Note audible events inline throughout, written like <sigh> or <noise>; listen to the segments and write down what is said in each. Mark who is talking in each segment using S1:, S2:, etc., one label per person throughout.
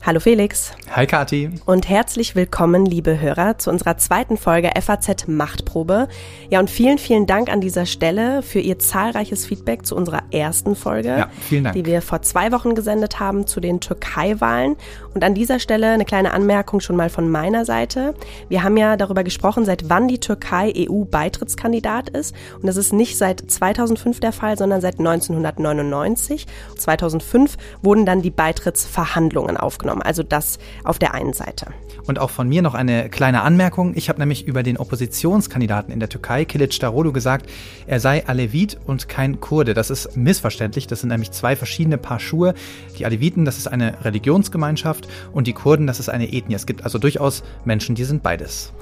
S1: Hallo Felix.
S2: Hi Kati.
S1: Und herzlich willkommen, liebe Hörer, zu unserer zweiten Folge FAZ Machtprobe. Ja, und vielen, vielen Dank an dieser Stelle für Ihr zahlreiches Feedback zu unserer ersten Folge,
S2: ja, vielen Dank.
S1: die wir vor zwei Wochen gesendet haben zu den Türkei-Wahlen. Und an dieser Stelle eine kleine Anmerkung schon mal von meiner Seite. Wir haben ja darüber gesprochen, seit wann die Türkei EU-Beitrittskandidat ist. Und das ist nicht seit 2005 der Fall, sondern seit 1999. 2005 wurden dann die Beitrittsverhandlungen aufgenommen genommen. Also das auf der einen Seite.
S2: Und auch von mir noch eine kleine Anmerkung. Ich habe nämlich über den Oppositionskandidaten in der Türkei, Kilic Darolu, gesagt, er sei Alevit und kein Kurde. Das ist missverständlich. Das sind nämlich zwei verschiedene Paar Schuhe. Die Aleviten, das ist eine Religionsgemeinschaft und die Kurden, das ist eine Ethnie. Es gibt also durchaus Menschen, die sind beides.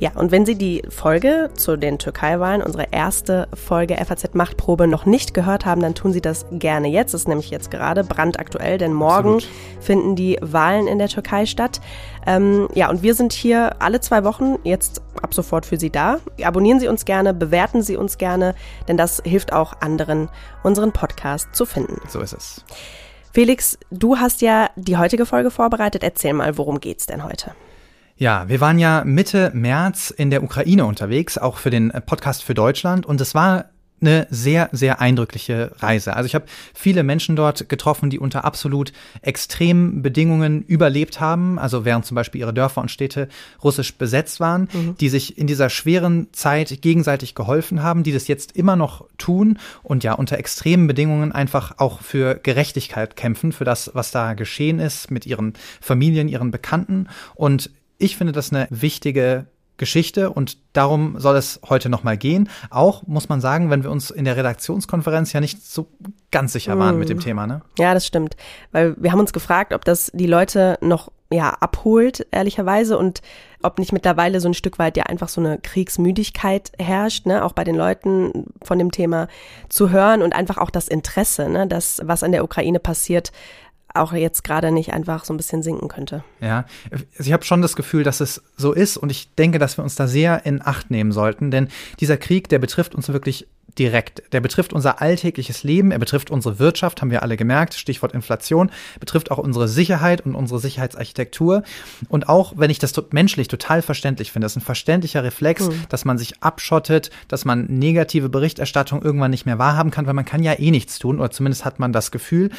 S1: Ja, und wenn Sie die Folge zu den Türkei-Wahlen, unsere erste Folge FAZ Machtprobe, noch nicht gehört haben, dann tun Sie das gerne jetzt. Das ist nämlich jetzt gerade brandaktuell, denn morgen Absolut. finden die Wahlen in der Türkei statt. Ähm, ja, und wir sind hier alle zwei Wochen jetzt ab sofort für Sie da. Abonnieren Sie uns gerne, bewerten Sie uns gerne, denn das hilft auch anderen, unseren Podcast zu finden.
S2: So ist es.
S1: Felix, du hast ja die heutige Folge vorbereitet. Erzähl mal, worum geht's denn heute?
S2: Ja, wir waren ja Mitte März in der Ukraine unterwegs, auch für den Podcast für Deutschland. Und es war eine sehr, sehr eindrückliche Reise. Also ich habe viele Menschen dort getroffen, die unter absolut extremen Bedingungen überlebt haben, also während zum Beispiel ihre Dörfer und Städte russisch besetzt waren, mhm. die sich in dieser schweren Zeit gegenseitig geholfen haben, die das jetzt immer noch tun und ja unter extremen Bedingungen einfach auch für Gerechtigkeit kämpfen, für das, was da geschehen ist mit ihren Familien, ihren Bekannten. Und ich finde das eine wichtige Geschichte und darum soll es heute nochmal gehen. Auch muss man sagen, wenn wir uns in der Redaktionskonferenz ja nicht so ganz sicher waren mm. mit dem mm. Thema, ne?
S1: Ja, das stimmt. Weil wir haben uns gefragt, ob das die Leute noch ja abholt, ehrlicherweise, und ob nicht mittlerweile so ein Stück weit ja einfach so eine Kriegsmüdigkeit herrscht, ne, auch bei den Leuten von dem Thema zu hören und einfach auch das Interesse, ne, das, was in der Ukraine passiert, auch jetzt gerade nicht einfach so ein bisschen sinken könnte.
S2: Ja, ich habe schon das Gefühl, dass es so ist und ich denke, dass wir uns da sehr in Acht nehmen sollten, denn dieser Krieg, der betrifft uns wirklich direkt. Der betrifft unser alltägliches Leben, er betrifft unsere Wirtschaft, haben wir alle gemerkt, Stichwort Inflation, betrifft auch unsere Sicherheit und unsere Sicherheitsarchitektur. Und auch wenn ich das menschlich total verständlich finde, das ist ein verständlicher Reflex, mhm. dass man sich abschottet, dass man negative Berichterstattung irgendwann nicht mehr wahrhaben kann, weil man kann ja eh nichts tun, oder zumindest hat man das Gefühl.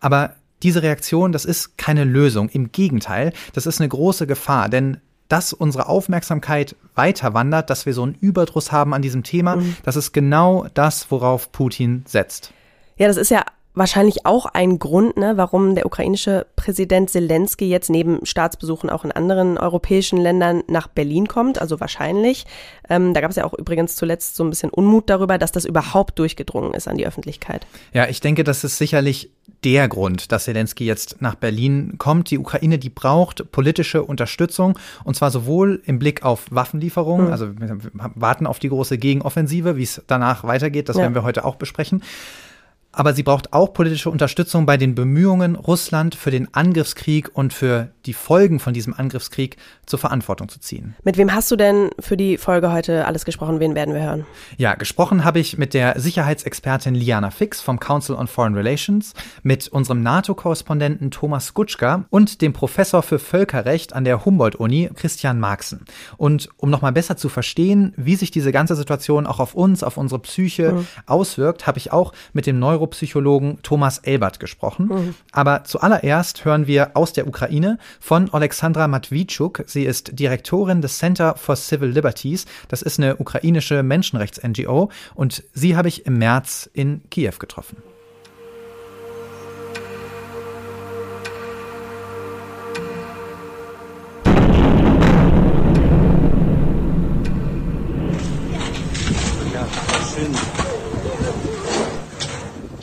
S2: Aber diese Reaktion, das ist keine Lösung. Im Gegenteil, das ist eine große Gefahr, denn dass unsere Aufmerksamkeit weiter wandert, dass wir so einen Überdruss haben an diesem Thema, mhm. das ist genau das, worauf Putin setzt.
S1: Ja, das ist ja wahrscheinlich auch ein Grund, ne, warum der ukrainische Präsident Zelensky jetzt neben Staatsbesuchen auch in anderen europäischen Ländern nach Berlin kommt. Also wahrscheinlich. Ähm, da gab es ja auch übrigens zuletzt so ein bisschen Unmut darüber, dass das überhaupt durchgedrungen ist an die Öffentlichkeit.
S2: Ja, ich denke, das ist sicherlich der Grund, dass Zelensky jetzt nach Berlin kommt. Die Ukraine, die braucht politische Unterstützung und zwar sowohl im Blick auf Waffenlieferungen, mhm. also wir warten auf die große Gegenoffensive, wie es danach weitergeht, das ja. werden wir heute auch besprechen aber sie braucht auch politische Unterstützung bei den Bemühungen, Russland für den Angriffskrieg und für die Folgen von diesem Angriffskrieg zur Verantwortung zu ziehen.
S1: Mit wem hast du denn für die Folge heute alles gesprochen? Wen werden wir hören?
S2: Ja, gesprochen habe ich mit der Sicherheitsexpertin Liana Fix vom Council on Foreign Relations, mit unserem NATO-Korrespondenten Thomas Gutschka und dem Professor für Völkerrecht an der Humboldt-Uni, Christian Marxen. Und um nochmal besser zu verstehen, wie sich diese ganze Situation auch auf uns, auf unsere Psyche mhm. auswirkt, habe ich auch mit dem Neuro Neuropsychologen Thomas Elbert gesprochen. Mhm. Aber zuallererst hören wir aus der Ukraine von Alexandra Matwitschuk. Sie ist Direktorin des Center for Civil Liberties. Das ist eine ukrainische Menschenrechts-NGO und sie habe ich im März in Kiew getroffen.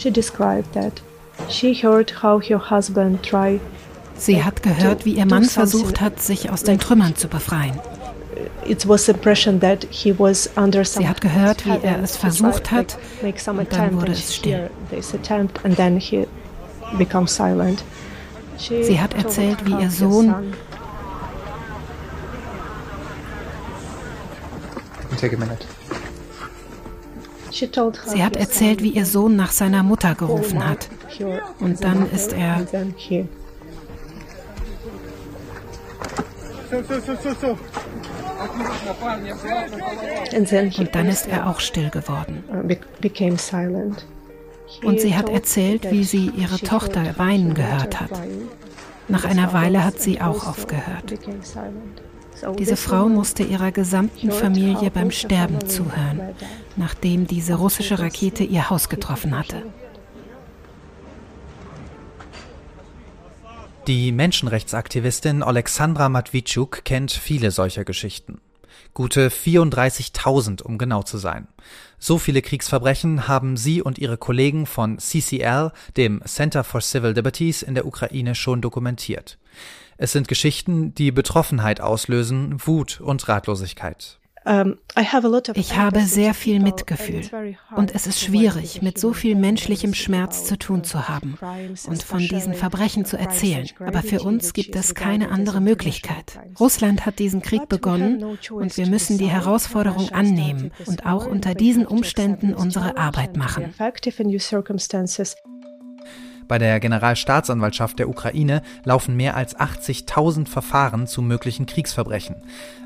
S3: She described that. She heard how her husband tried
S4: Sie hat gehört, wie ihr Mann versucht hat, sich aus den Trümmern zu befreien. Sie hat gehört, wie er es versucht hat, und dann wurde es still. Sie hat erzählt, wie ihr Sohn
S2: Take a minute.
S4: Sie hat erzählt, wie ihr Sohn nach seiner Mutter gerufen hat. Und dann ist er. Und dann ist er auch still geworden. Und sie hat erzählt, wie sie ihre Tochter weinen gehört hat. Nach einer Weile hat sie auch aufgehört. Diese Frau musste ihrer gesamten Familie beim Sterben zuhören, nachdem diese russische Rakete ihr Haus getroffen hatte.
S2: Die Menschenrechtsaktivistin Alexandra Matwitschuk kennt viele solcher Geschichten. Gute 34.000, um genau zu sein. So viele Kriegsverbrechen haben sie und ihre Kollegen von CCL, dem Center for Civil Liberties in der Ukraine, schon dokumentiert. Es sind Geschichten, die Betroffenheit auslösen, Wut und Ratlosigkeit.
S4: Ich habe sehr viel Mitgefühl und es ist schwierig, mit so viel menschlichem Schmerz zu tun zu haben und von diesen Verbrechen zu erzählen. Aber für uns gibt es keine andere Möglichkeit. Russland hat diesen Krieg begonnen und wir müssen die Herausforderung annehmen und auch unter diesen Umständen unsere Arbeit machen.
S2: Bei der Generalstaatsanwaltschaft der Ukraine laufen mehr als 80.000 Verfahren zu möglichen Kriegsverbrechen.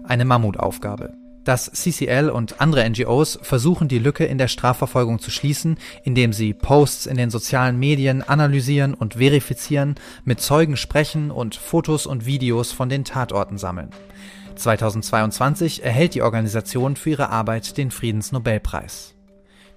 S2: Eine Mammutaufgabe. Das CCL und andere NGOs versuchen die Lücke in der Strafverfolgung zu schließen, indem sie Posts in den sozialen Medien analysieren und verifizieren, mit Zeugen sprechen und Fotos und Videos von den Tatorten sammeln. 2022 erhält die Organisation für ihre Arbeit den Friedensnobelpreis.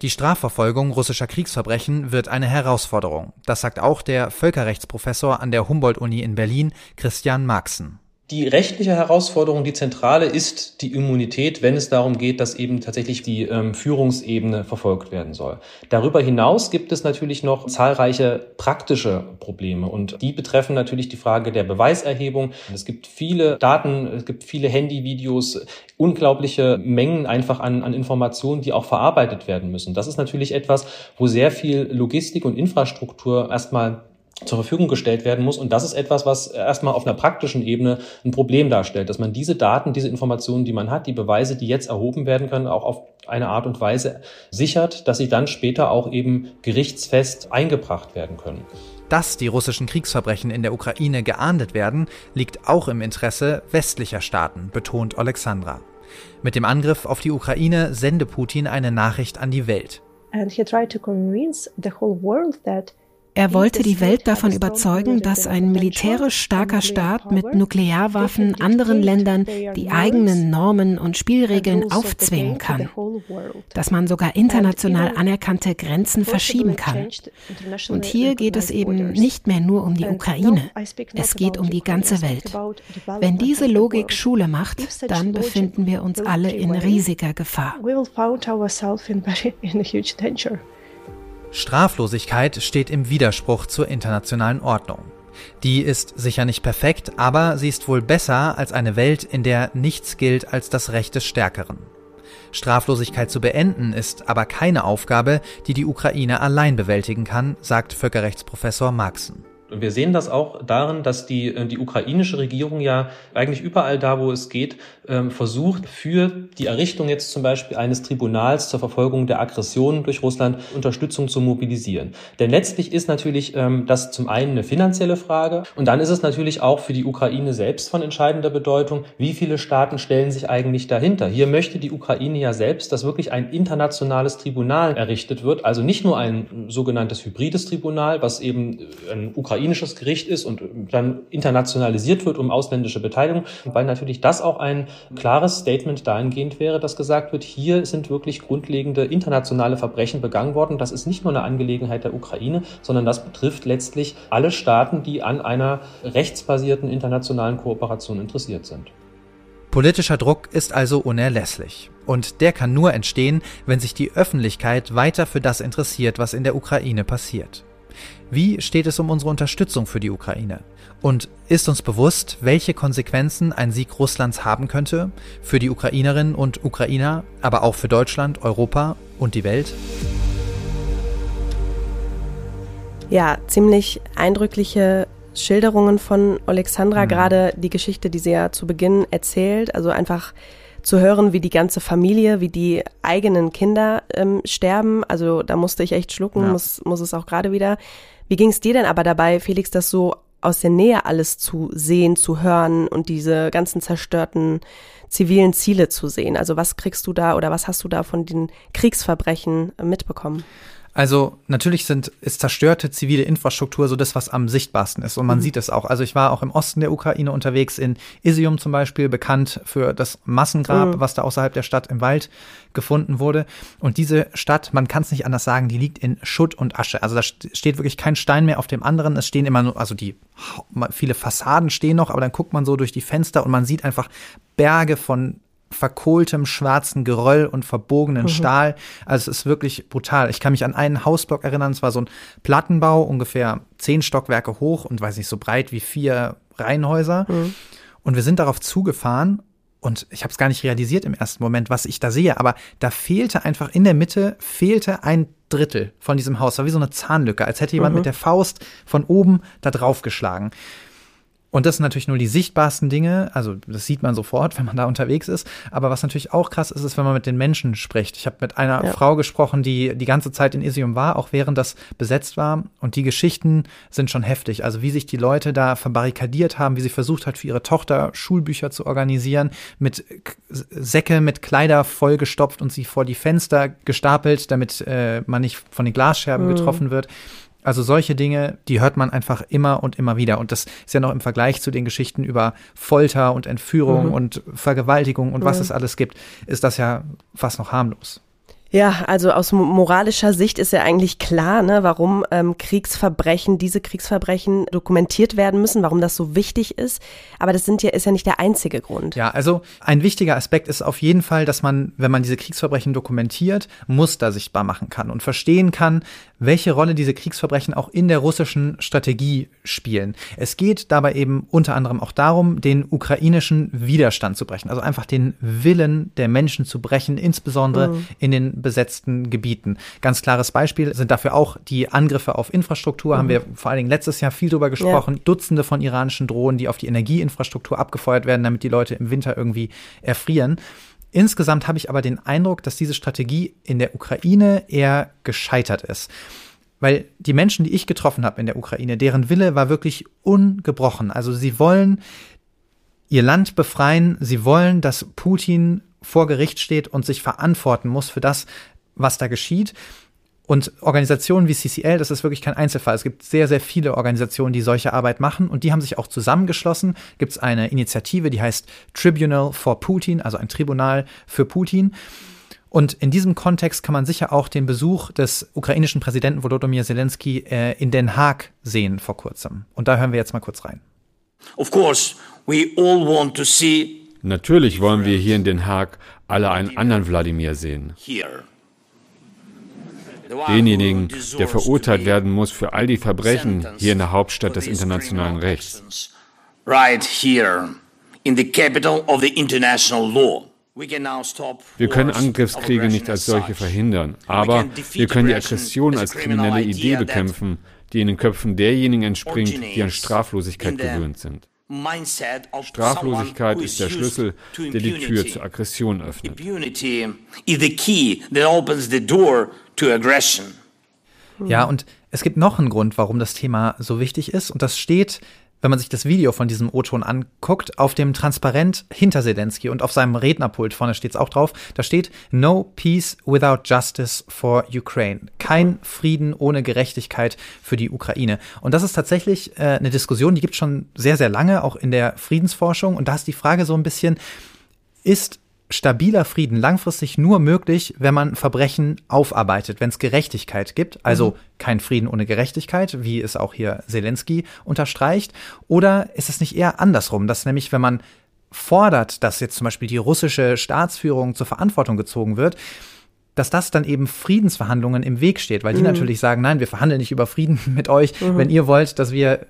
S2: Die Strafverfolgung russischer Kriegsverbrechen wird eine Herausforderung. Das sagt auch der Völkerrechtsprofessor an der Humboldt-Uni in Berlin, Christian Marxen.
S5: Die rechtliche Herausforderung, die zentrale, ist die Immunität, wenn es darum geht, dass eben tatsächlich die ähm, Führungsebene verfolgt werden soll. Darüber hinaus gibt es natürlich noch zahlreiche praktische Probleme und die betreffen natürlich die Frage der Beweiserhebung. Es gibt viele Daten, es gibt viele Handyvideos, unglaubliche Mengen einfach an, an Informationen, die auch verarbeitet werden müssen. Das ist natürlich etwas, wo sehr viel Logistik und Infrastruktur erstmal zur Verfügung gestellt werden muss. Und das ist etwas, was erstmal auf einer praktischen Ebene ein Problem darstellt, dass man diese Daten, diese Informationen, die man hat, die Beweise, die jetzt erhoben werden können, auch auf eine Art und Weise sichert, dass sie dann später auch eben gerichtsfest eingebracht werden können.
S2: Dass die russischen Kriegsverbrechen in der Ukraine geahndet werden, liegt auch im Interesse westlicher Staaten, betont Alexandra. Mit dem Angriff auf die Ukraine sende Putin eine Nachricht an die Welt. And he tried to convince
S4: the whole world that er wollte die Welt davon überzeugen, dass ein militärisch starker Staat mit Nuklearwaffen anderen Ländern die eigenen Normen und Spielregeln aufzwingen kann, dass man sogar international anerkannte Grenzen verschieben kann. Und hier geht es eben nicht mehr nur um die Ukraine, es geht um die ganze Welt. Wenn diese Logik Schule macht, dann befinden wir uns alle in riesiger Gefahr.
S2: Straflosigkeit steht im Widerspruch zur internationalen Ordnung. Die ist sicher nicht perfekt, aber sie ist wohl besser als eine Welt, in der nichts gilt als das Recht des Stärkeren. Straflosigkeit zu beenden ist aber keine Aufgabe, die die Ukraine allein bewältigen kann, sagt Völkerrechtsprofessor Marxen.
S5: Und wir sehen das auch darin, dass die, äh, die ukrainische Regierung ja eigentlich überall da, wo es geht, ähm, versucht, für die Errichtung jetzt zum Beispiel eines Tribunals zur Verfolgung der Aggressionen durch Russland Unterstützung zu mobilisieren. Denn letztlich ist natürlich ähm, das zum einen eine finanzielle Frage und dann ist es natürlich auch für die Ukraine selbst von entscheidender Bedeutung, wie viele Staaten stellen sich eigentlich dahinter. Hier möchte die Ukraine ja selbst, dass wirklich ein internationales Tribunal errichtet wird, also nicht nur ein sogenanntes hybrides Tribunal, was eben ein Ukraine ukrainisches Gericht ist und dann internationalisiert wird um ausländische Beteiligung, weil natürlich das auch ein klares Statement dahingehend wäre, dass gesagt wird, hier sind wirklich grundlegende internationale Verbrechen begangen worden. Das ist nicht nur eine Angelegenheit der Ukraine, sondern das betrifft letztlich alle Staaten, die an einer rechtsbasierten internationalen Kooperation interessiert sind.
S2: Politischer Druck ist also unerlässlich. Und der kann nur entstehen, wenn sich die Öffentlichkeit weiter für das interessiert, was in der Ukraine passiert. Wie steht es um unsere Unterstützung für die Ukraine? Und ist uns bewusst, welche Konsequenzen ein Sieg Russlands haben könnte für die Ukrainerinnen und Ukrainer, aber auch für Deutschland, Europa und die Welt?
S1: Ja, ziemlich eindrückliche Schilderungen von Alexandra, mhm. gerade die Geschichte, die sie ja zu Beginn erzählt, also einfach zu hören, wie die ganze Familie, wie die eigenen Kinder ähm, sterben. Also da musste ich echt schlucken, ja. muss, muss es auch gerade wieder. Wie ging es dir denn aber dabei, Felix, das so aus der Nähe alles zu sehen, zu hören und diese ganzen zerstörten zivilen Ziele zu sehen? Also was kriegst du da oder was hast du da von den Kriegsverbrechen mitbekommen?
S2: Also natürlich sind, ist zerstörte zivile Infrastruktur so das, was am sichtbarsten ist. Und man mhm. sieht es auch. Also ich war auch im Osten der Ukraine unterwegs, in Isium zum Beispiel, bekannt für das Massengrab, mhm. was da außerhalb der Stadt im Wald gefunden wurde. Und diese Stadt, man kann es nicht anders sagen, die liegt in Schutt und Asche. Also da steht wirklich kein Stein mehr auf dem anderen. Es stehen immer nur, also die viele Fassaden stehen noch, aber dann guckt man so durch die Fenster und man sieht einfach Berge von verkohltem schwarzen Geröll und verbogenen mhm. Stahl. Also es ist wirklich brutal. Ich kann mich an einen Hausblock erinnern, es war so ein Plattenbau, ungefähr zehn Stockwerke hoch und weiß nicht, so breit wie vier Reihenhäuser. Mhm. Und wir sind darauf zugefahren und ich habe es gar nicht realisiert im ersten Moment, was ich da sehe, aber da fehlte einfach in der Mitte, fehlte ein Drittel von diesem Haus. Das war wie so eine Zahnlücke, als hätte jemand mhm. mit der Faust von oben da drauf geschlagen. Und das sind natürlich nur die sichtbarsten Dinge, also das sieht man sofort, wenn man da unterwegs ist. Aber was natürlich auch krass ist, ist, wenn man mit den Menschen spricht. Ich habe mit einer ja. Frau gesprochen, die die ganze Zeit in Isium war, auch während das besetzt war. Und die Geschichten sind schon heftig. Also wie sich die Leute da verbarrikadiert haben, wie sie versucht hat, für ihre Tochter Schulbücher zu organisieren, mit Säcke mit Kleider vollgestopft und sie vor die Fenster gestapelt, damit äh, man nicht von den Glasscherben mhm. getroffen wird. Also solche Dinge, die hört man einfach immer und immer wieder. Und das ist ja noch im Vergleich zu den Geschichten über Folter und Entführung mhm. und Vergewaltigung und was es alles gibt, ist das ja fast noch harmlos.
S1: Ja, also aus moralischer Sicht ist ja eigentlich klar, ne, warum ähm, Kriegsverbrechen, diese Kriegsverbrechen dokumentiert werden müssen, warum das so wichtig ist. Aber das sind ja, ist ja nicht der einzige Grund.
S2: Ja, also ein wichtiger Aspekt ist auf jeden Fall, dass man, wenn man diese Kriegsverbrechen dokumentiert, Muster sichtbar machen kann und verstehen kann, welche Rolle diese Kriegsverbrechen auch in der russischen Strategie spielen. Es geht dabei eben unter anderem auch darum, den ukrainischen Widerstand zu brechen, also einfach den Willen der Menschen zu brechen, insbesondere mhm. in den besetzten Gebieten. Ganz klares Beispiel sind dafür auch die Angriffe auf Infrastruktur, mhm. haben wir vor allen Dingen letztes Jahr viel drüber gesprochen, ja. Dutzende von iranischen Drohnen, die auf die Energieinfrastruktur abgefeuert werden, damit die Leute im Winter irgendwie erfrieren. Insgesamt habe ich aber den Eindruck, dass diese Strategie in der Ukraine eher gescheitert ist. Weil die Menschen, die ich getroffen habe in der Ukraine, deren Wille war wirklich ungebrochen. Also sie wollen ihr Land befreien, sie wollen, dass Putin vor Gericht steht und sich verantworten muss für das, was da geschieht. Und Organisationen wie CCL, das ist wirklich kein Einzelfall. Es gibt sehr, sehr viele Organisationen, die solche Arbeit machen und die haben sich auch zusammengeschlossen. Gibt es eine Initiative, die heißt Tribunal for Putin, also ein Tribunal für Putin. Und in diesem Kontext kann man sicher auch den Besuch des ukrainischen Präsidenten Volodymyr Zelensky äh, in Den Haag sehen vor kurzem. Und da hören wir jetzt mal kurz rein.
S6: Of course, we all want to see Natürlich wollen wir hier in Den Haag alle einen anderen Wladimir sehen. Denjenigen, der verurteilt werden muss für all die Verbrechen hier in der Hauptstadt des internationalen Rechts. Wir können Angriffskriege nicht als solche verhindern, aber wir können die Aggression als kriminelle Idee bekämpfen, die in den Köpfen derjenigen entspringt, die an Straflosigkeit gewöhnt sind. Straflosigkeit ist der Schlüssel, der die Tür zur Aggression öffnet.
S2: Ja, und es gibt noch einen Grund, warum das Thema so wichtig ist, und das steht wenn man sich das Video von diesem O-Ton anguckt, auf dem Transparent hinter Zelensky und auf seinem Rednerpult vorne steht es auch drauf, da steht No Peace without Justice for Ukraine. Kein Frieden ohne Gerechtigkeit für die Ukraine. Und das ist tatsächlich äh, eine Diskussion, die gibt es schon sehr, sehr lange, auch in der Friedensforschung. Und da ist die Frage so ein bisschen, ist stabiler Frieden langfristig nur möglich, wenn man Verbrechen aufarbeitet, wenn es Gerechtigkeit gibt, also mhm. kein Frieden ohne Gerechtigkeit, wie es auch hier Zelensky unterstreicht, oder ist es nicht eher andersrum, dass nämlich, wenn man fordert, dass jetzt zum Beispiel die russische Staatsführung zur Verantwortung gezogen wird, dass das dann eben Friedensverhandlungen im Weg steht, weil die mhm. natürlich sagen, nein, wir verhandeln nicht über Frieden <laughs> mit euch, mhm. wenn ihr wollt, dass wir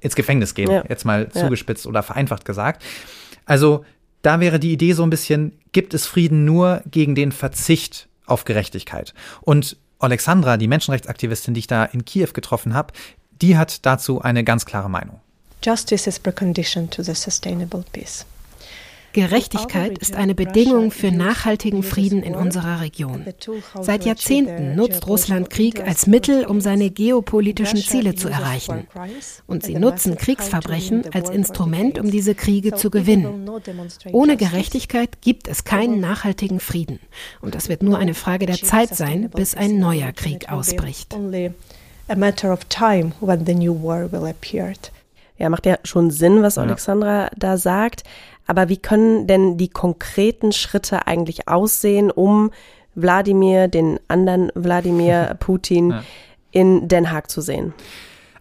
S2: ins Gefängnis gehen, ja. jetzt mal zugespitzt ja. oder vereinfacht gesagt. Also da wäre die Idee so ein bisschen, gibt es Frieden nur gegen den Verzicht auf Gerechtigkeit? Und Alexandra, die Menschenrechtsaktivistin, die ich da in Kiew getroffen habe, die hat dazu eine ganz klare Meinung.
S3: Justice is precondition to the sustainable peace.
S4: Gerechtigkeit ist eine Bedingung für nachhaltigen Frieden in unserer Region. Seit Jahrzehnten nutzt Russland Krieg als Mittel, um seine geopolitischen Ziele zu erreichen. Und sie nutzen Kriegsverbrechen als Instrument, um diese Kriege zu gewinnen. Ohne Gerechtigkeit gibt es keinen nachhaltigen Frieden. Und das wird nur eine Frage der Zeit sein, bis ein neuer Krieg ausbricht.
S1: Ja, macht ja schon Sinn, was Alexandra ja. da sagt. Aber wie können denn die konkreten Schritte eigentlich aussehen, um Wladimir, den anderen Wladimir <laughs> Putin, ja. in Den Haag zu sehen?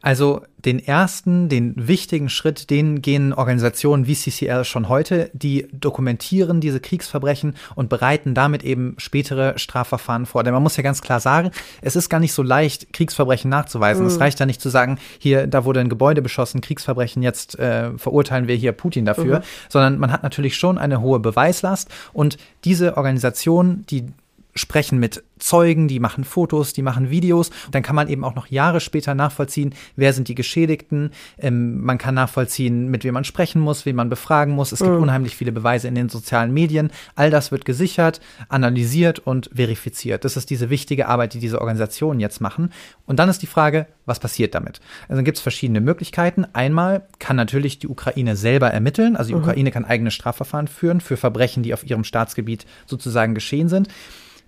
S2: Also den ersten, den wichtigen Schritt, den gehen Organisationen wie CCL schon heute, die dokumentieren diese Kriegsverbrechen und bereiten damit eben spätere Strafverfahren vor. Denn man muss ja ganz klar sagen, es ist gar nicht so leicht, Kriegsverbrechen nachzuweisen. Mhm. Es reicht ja nicht zu sagen, hier, da wurde ein Gebäude beschossen, Kriegsverbrechen, jetzt äh, verurteilen wir hier Putin dafür, mhm. sondern man hat natürlich schon eine hohe Beweislast und diese Organisationen, die sprechen mit Zeugen, die machen Fotos, die machen Videos. Und dann kann man eben auch noch Jahre später nachvollziehen, wer sind die Geschädigten. Ähm, man kann nachvollziehen, mit wem man sprechen muss, wen man befragen muss. Es gibt mhm. unheimlich viele Beweise in den sozialen Medien. All das wird gesichert, analysiert und verifiziert. Das ist diese wichtige Arbeit, die diese Organisationen jetzt machen. Und dann ist die Frage, was passiert damit? Also dann gibt es verschiedene Möglichkeiten. Einmal kann natürlich die Ukraine selber ermitteln. Also die mhm. Ukraine kann eigene Strafverfahren führen für Verbrechen, die auf ihrem Staatsgebiet sozusagen geschehen sind.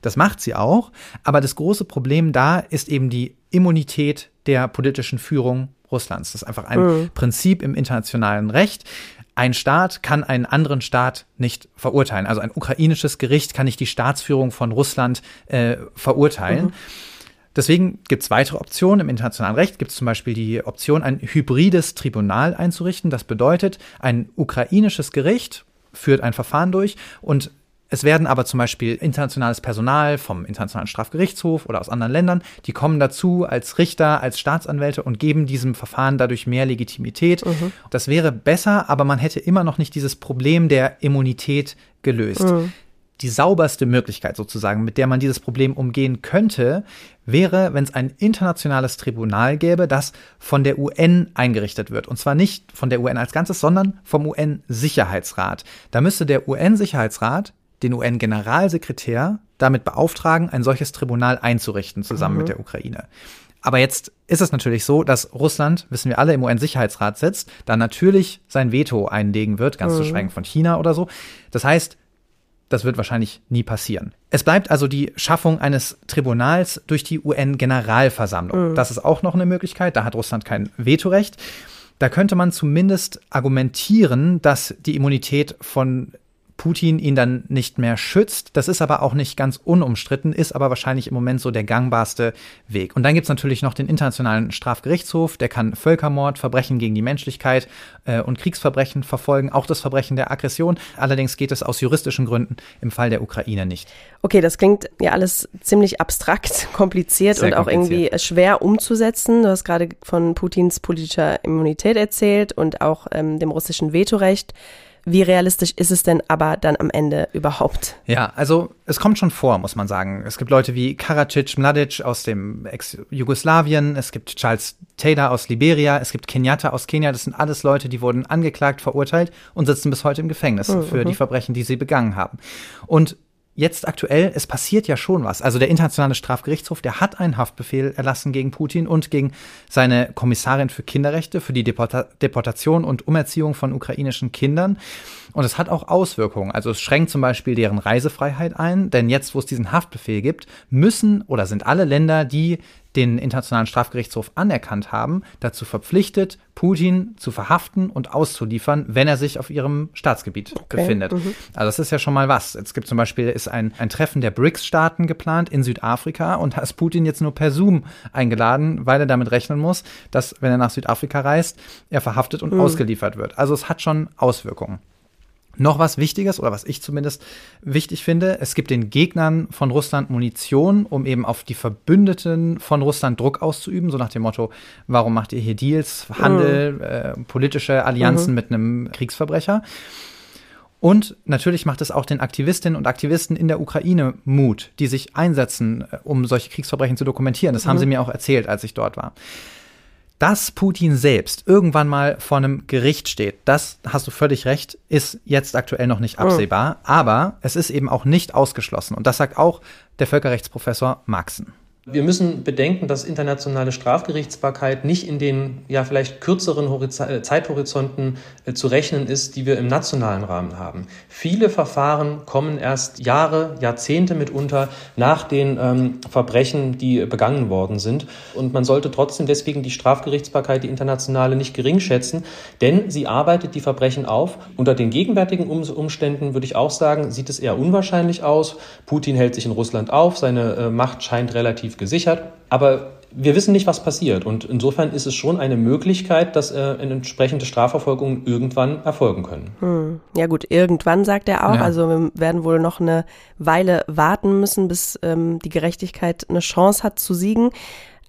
S2: Das macht sie auch. Aber das große Problem da ist eben die Immunität der politischen Führung Russlands. Das ist einfach ein mhm. Prinzip im internationalen Recht. Ein Staat kann einen anderen Staat nicht verurteilen. Also ein ukrainisches Gericht kann nicht die Staatsführung von Russland äh, verurteilen. Mhm. Deswegen gibt es weitere Optionen. Im internationalen Recht gibt es zum Beispiel die Option, ein hybrides Tribunal einzurichten. Das bedeutet, ein ukrainisches Gericht führt ein Verfahren durch und es werden aber zum Beispiel internationales Personal vom Internationalen Strafgerichtshof oder aus anderen Ländern, die kommen dazu als Richter, als Staatsanwälte und geben diesem Verfahren dadurch mehr Legitimität. Mhm. Das wäre besser, aber man hätte immer noch nicht dieses Problem der Immunität gelöst. Mhm. Die sauberste Möglichkeit sozusagen, mit der man dieses Problem umgehen könnte, wäre, wenn es ein internationales Tribunal gäbe, das von der UN eingerichtet wird. Und zwar nicht von der UN als Ganzes, sondern vom UN-Sicherheitsrat. Da müsste der UN-Sicherheitsrat den UN-Generalsekretär damit beauftragen, ein solches Tribunal einzurichten, zusammen mhm. mit der Ukraine. Aber jetzt ist es natürlich so, dass Russland, wissen wir alle, im UN-Sicherheitsrat sitzt, da natürlich sein Veto einlegen wird, ganz mhm. zu schweigen von China oder so. Das heißt, das wird wahrscheinlich nie passieren. Es bleibt also die Schaffung eines Tribunals durch die UN-Generalversammlung. Mhm. Das ist auch noch eine Möglichkeit. Da hat Russland kein Vetorecht. Da könnte man zumindest argumentieren, dass die Immunität von Putin ihn dann nicht mehr schützt. Das ist aber auch nicht ganz unumstritten, ist aber wahrscheinlich im Moment so der gangbarste Weg. Und dann gibt es natürlich noch den Internationalen Strafgerichtshof, der kann Völkermord, Verbrechen gegen die Menschlichkeit äh, und Kriegsverbrechen verfolgen, auch das Verbrechen der Aggression. Allerdings geht es aus juristischen Gründen im Fall der Ukraine nicht.
S1: Okay, das klingt ja alles ziemlich abstrakt, <laughs> kompliziert Sehr und auch kompliziert. irgendwie schwer umzusetzen. Du hast gerade von Putins politischer Immunität erzählt und auch ähm, dem russischen Vetorecht. Wie realistisch ist es denn aber dann am Ende überhaupt?
S2: Ja, also es kommt schon vor, muss man sagen. Es gibt Leute wie Karadzic Mladic aus dem Ex-Jugoslawien, es gibt Charles Taylor aus Liberia, es gibt Kenyatta aus Kenia. Das sind alles Leute, die wurden angeklagt, verurteilt und sitzen bis heute im Gefängnis mhm. für die mhm. Verbrechen, die sie begangen haben. Und jetzt aktuell, es passiert ja schon was. Also der Internationale Strafgerichtshof, der hat einen Haftbefehl erlassen gegen Putin und gegen seine Kommissarin für Kinderrechte, für die Deporta Deportation und Umerziehung von ukrainischen Kindern. Und es hat auch Auswirkungen. Also es schränkt zum Beispiel deren Reisefreiheit ein, denn jetzt, wo es diesen Haftbefehl gibt, müssen oder sind alle Länder, die den Internationalen Strafgerichtshof anerkannt haben, dazu verpflichtet, Putin zu verhaften und auszuliefern, wenn er sich auf ihrem Staatsgebiet okay. befindet. Mhm. Also das ist ja schon mal was. Es gibt zum Beispiel ist ein, ein Treffen der BRICS-Staaten geplant in Südafrika und da ist Putin jetzt nur per Zoom eingeladen, weil er damit rechnen muss, dass, wenn er nach Südafrika reist, er verhaftet und mhm. ausgeliefert wird. Also es hat schon Auswirkungen. Noch was Wichtiges, oder was ich zumindest wichtig finde, es gibt den Gegnern von Russland Munition, um eben auf die Verbündeten von Russland Druck auszuüben, so nach dem Motto, warum macht ihr hier Deals, Handel, mhm. äh, politische Allianzen mhm. mit einem Kriegsverbrecher? Und natürlich macht es auch den Aktivistinnen und Aktivisten in der Ukraine Mut, die sich einsetzen, äh, um solche Kriegsverbrechen zu dokumentieren. Das mhm. haben sie mir auch erzählt, als ich dort war. Dass Putin selbst irgendwann mal vor einem Gericht steht, das hast du völlig recht, ist jetzt aktuell noch nicht absehbar. Mhm. Aber es ist eben auch nicht ausgeschlossen. Und das sagt auch der Völkerrechtsprofessor Maxen.
S5: Wir müssen bedenken, dass internationale Strafgerichtsbarkeit nicht in den ja vielleicht kürzeren äh, Zeithorizonten äh, zu rechnen ist, die wir im nationalen Rahmen haben. Viele Verfahren kommen erst Jahre, Jahrzehnte mitunter nach den ähm, Verbrechen, die begangen worden sind. Und man sollte trotzdem deswegen die Strafgerichtsbarkeit, die internationale, nicht gering schätzen, denn sie arbeitet die Verbrechen auf. Unter den gegenwärtigen Umständen würde ich auch sagen, sieht es eher unwahrscheinlich aus. Putin hält sich in Russland auf, seine äh, Macht scheint relativ relativ gesichert. Aber wir wissen nicht, was passiert. Und insofern ist es schon eine Möglichkeit, dass äh, entsprechende Strafverfolgungen irgendwann erfolgen können.
S1: Hm. Ja gut, irgendwann sagt er auch. Ja. Also wir werden wohl noch eine Weile warten müssen, bis ähm, die Gerechtigkeit eine Chance hat zu siegen.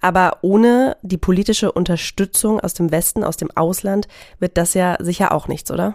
S1: Aber ohne die politische Unterstützung aus dem Westen, aus dem Ausland, wird das ja sicher auch nichts, oder?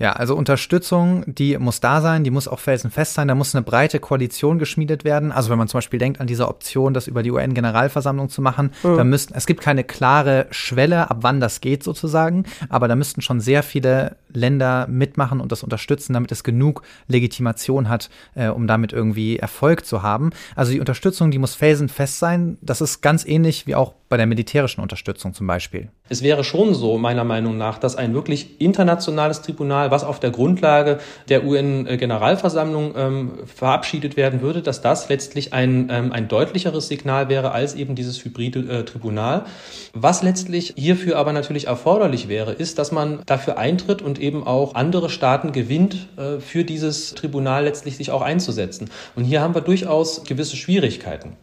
S2: Ja, also Unterstützung, die muss da sein, die muss auch felsenfest sein, da muss eine breite Koalition geschmiedet werden. Also wenn man zum Beispiel denkt an diese Option, das über die UN-Generalversammlung zu machen, mhm. da müssten, es gibt keine klare Schwelle, ab wann das geht sozusagen, aber da müssten schon sehr viele Länder mitmachen und das unterstützen, damit es genug Legitimation hat, äh, um damit irgendwie Erfolg zu haben. Also die Unterstützung, die muss felsenfest sein. Das ist ganz ähnlich wie auch bei der militärischen Unterstützung zum Beispiel.
S5: Es wäre schon so, meiner Meinung nach, dass ein wirklich internationales Tribunal, was auf der Grundlage der UN-Generalversammlung ähm, verabschiedet werden würde, dass das letztlich ein, ähm, ein deutlicheres Signal wäre als eben dieses hybride äh, Tribunal. Was letztlich hierfür aber natürlich erforderlich wäre, ist, dass man dafür eintritt und eben auch andere Staaten gewinnt, äh, für dieses Tribunal letztlich sich auch einzusetzen. Und hier haben wir durchaus gewisse Schwierigkeiten.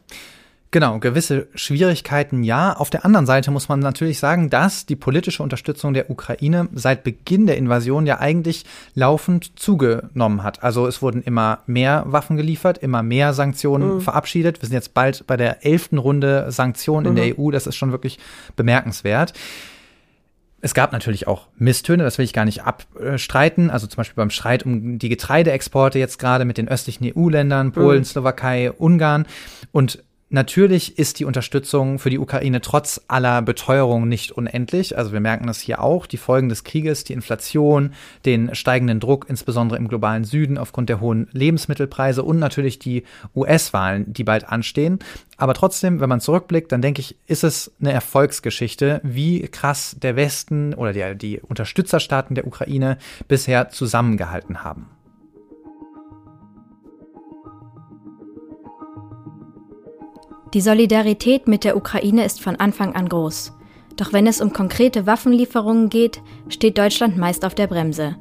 S2: Genau, gewisse Schwierigkeiten ja. Auf der anderen Seite muss man natürlich sagen, dass die politische Unterstützung der Ukraine seit Beginn der Invasion ja eigentlich laufend zugenommen hat. Also es wurden immer mehr Waffen geliefert, immer mehr Sanktionen mhm. verabschiedet. Wir sind jetzt bald bei der elften Runde Sanktionen mhm. in der EU. Das ist schon wirklich bemerkenswert. Es gab natürlich auch Misstöne, das will ich gar nicht abstreiten. Also zum Beispiel beim Streit um die Getreideexporte jetzt gerade mit den östlichen EU-Ländern, Polen, mhm. Slowakei, Ungarn. Und Natürlich ist die Unterstützung für die Ukraine trotz aller Beteuerung nicht unendlich. Also wir merken das hier auch. Die Folgen des Krieges, die Inflation, den steigenden Druck, insbesondere im globalen Süden aufgrund der hohen Lebensmittelpreise und natürlich die US-Wahlen, die bald anstehen. Aber trotzdem, wenn man zurückblickt, dann denke ich, ist es eine Erfolgsgeschichte, wie krass der Westen oder die, die Unterstützerstaaten der Ukraine bisher zusammengehalten haben.
S7: Die Solidarität mit der Ukraine ist von Anfang an groß. Doch wenn es um konkrete Waffenlieferungen geht, steht Deutschland meist auf der Bremse.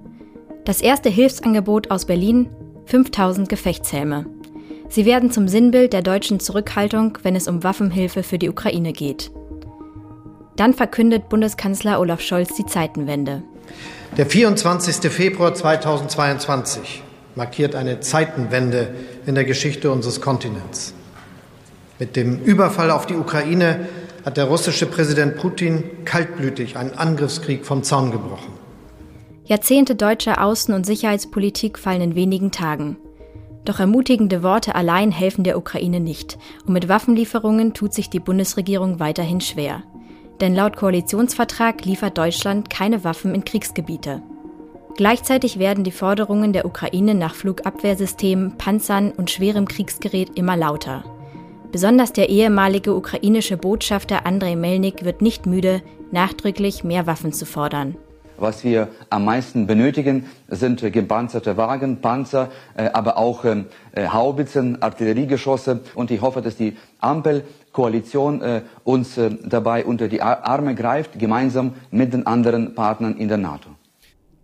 S7: Das erste Hilfsangebot aus Berlin 5000 Gefechtshelme. Sie werden zum Sinnbild der deutschen Zurückhaltung, wenn es um Waffenhilfe für die Ukraine geht. Dann verkündet Bundeskanzler Olaf Scholz die Zeitenwende.
S8: Der 24. Februar 2022 markiert eine Zeitenwende in der Geschichte unseres Kontinents. Mit dem Überfall auf die Ukraine hat der russische Präsident Putin kaltblütig einen Angriffskrieg vom Zaun gebrochen.
S7: Jahrzehnte deutscher Außen- und Sicherheitspolitik fallen in wenigen Tagen. Doch ermutigende Worte allein helfen der Ukraine nicht. Und mit Waffenlieferungen tut sich die Bundesregierung weiterhin schwer. Denn laut Koalitionsvertrag liefert Deutschland keine Waffen in Kriegsgebiete. Gleichzeitig werden die Forderungen der Ukraine nach Flugabwehrsystemen, Panzern und schwerem Kriegsgerät immer lauter. Besonders der ehemalige ukrainische Botschafter Andrei Melnik wird nicht müde, nachdrücklich mehr Waffen zu fordern.
S9: Was wir am meisten benötigen, sind gepanzerte Wagen, Panzer, äh, aber auch ähm, äh, Haubitzen, Artilleriegeschosse. Und ich hoffe, dass die Ampelkoalition äh, uns dabei unter die Arme greift, gemeinsam mit den anderen Partnern in der NATO.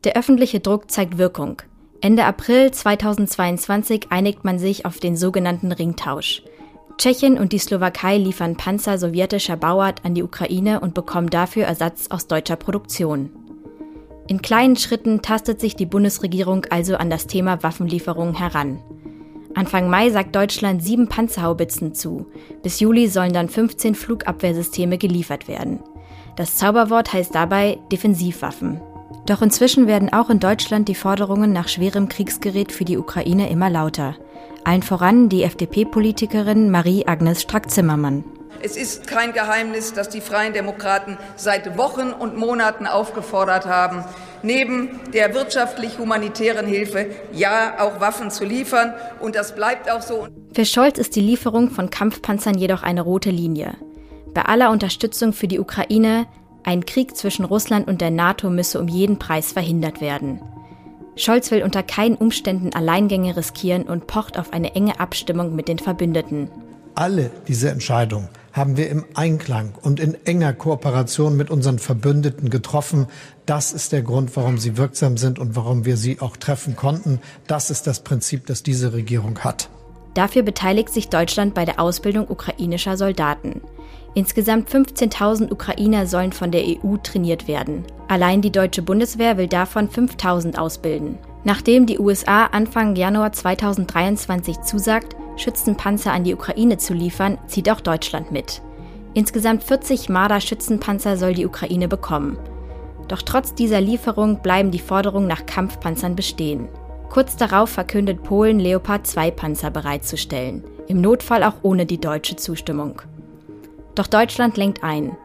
S7: Der öffentliche Druck zeigt Wirkung. Ende April 2022 einigt man sich auf den sogenannten Ringtausch. Tschechien und die Slowakei liefern Panzer sowjetischer Bauart an die Ukraine und bekommen dafür Ersatz aus deutscher Produktion. In kleinen Schritten tastet sich die Bundesregierung also an das Thema Waffenlieferungen heran. Anfang Mai sagt Deutschland sieben Panzerhaubitzen zu. Bis Juli sollen dann 15 Flugabwehrsysteme geliefert werden. Das Zauberwort heißt dabei Defensivwaffen. Doch inzwischen werden auch in Deutschland die Forderungen nach schwerem Kriegsgerät für die Ukraine immer lauter. Allen voran die FDP-Politikerin Marie-Agnes Strack-Zimmermann.
S10: Es ist kein Geheimnis, dass die Freien Demokraten seit Wochen und Monaten aufgefordert haben, neben der wirtschaftlich-humanitären Hilfe ja auch Waffen zu liefern. Und das bleibt auch so.
S7: Für Scholz ist die Lieferung von Kampfpanzern jedoch eine rote Linie. Bei aller Unterstützung für die Ukraine, ein Krieg zwischen Russland und der NATO müsse um jeden Preis verhindert werden. Scholz will unter keinen Umständen Alleingänge riskieren und pocht auf eine enge Abstimmung mit den Verbündeten.
S8: Alle diese Entscheidungen haben wir im Einklang und in enger Kooperation mit unseren Verbündeten getroffen. Das ist der Grund, warum sie wirksam sind und warum wir sie auch treffen konnten. Das ist das Prinzip, das diese Regierung hat.
S7: Dafür beteiligt sich Deutschland bei der Ausbildung ukrainischer Soldaten. Insgesamt 15.000 Ukrainer sollen von der EU trainiert werden. Allein die deutsche Bundeswehr will davon 5.000 ausbilden. Nachdem die USA Anfang Januar 2023 zusagt, Schützenpanzer an die Ukraine zu liefern, zieht auch Deutschland mit. Insgesamt 40 Marder-Schützenpanzer soll die Ukraine bekommen. Doch trotz dieser Lieferung bleiben die Forderungen nach Kampfpanzern bestehen. Kurz darauf verkündet Polen, Leopard 2 Panzer bereitzustellen, im Notfall auch ohne die deutsche Zustimmung. Doch Deutschland lenkt ein.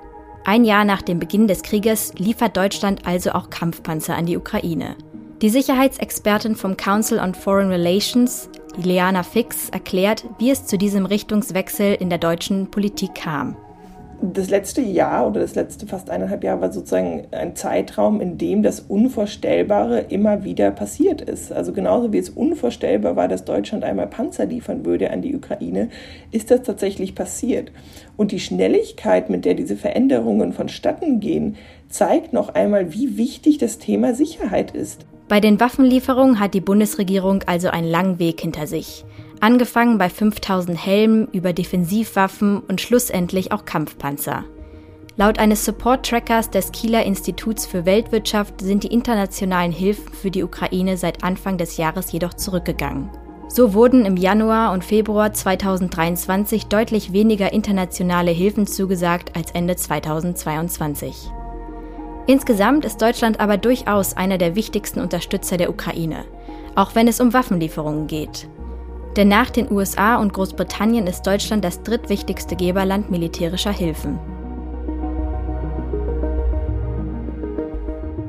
S7: Ein Jahr nach dem Beginn des Krieges liefert Deutschland also auch Kampfpanzer an die Ukraine. Die Sicherheitsexpertin vom Council on Foreign Relations, Ileana Fix, erklärt, wie es zu diesem Richtungswechsel in der deutschen Politik kam
S11: das letzte Jahr oder das letzte fast eineinhalb Jahre war sozusagen ein Zeitraum, in dem das Unvorstellbare immer wieder passiert ist. Also genauso wie es unvorstellbar war, dass Deutschland einmal Panzer liefern würde an die Ukraine, ist das tatsächlich passiert. Und die Schnelligkeit, mit der diese Veränderungen vonstatten gehen, zeigt noch einmal, wie wichtig das Thema Sicherheit ist.
S7: Bei den Waffenlieferungen hat die Bundesregierung also einen langen Weg hinter sich. Angefangen bei 5000 Helmen über Defensivwaffen und schlussendlich auch Kampfpanzer. Laut eines Support-Trackers des Kieler Instituts für Weltwirtschaft sind die internationalen Hilfen für die Ukraine seit Anfang des Jahres jedoch zurückgegangen. So wurden im Januar und Februar 2023 deutlich weniger internationale Hilfen zugesagt als Ende 2022. Insgesamt ist Deutschland aber durchaus einer der wichtigsten Unterstützer der Ukraine, auch wenn es um Waffenlieferungen geht. Denn nach den USA und Großbritannien ist Deutschland das drittwichtigste Geberland militärischer Hilfen.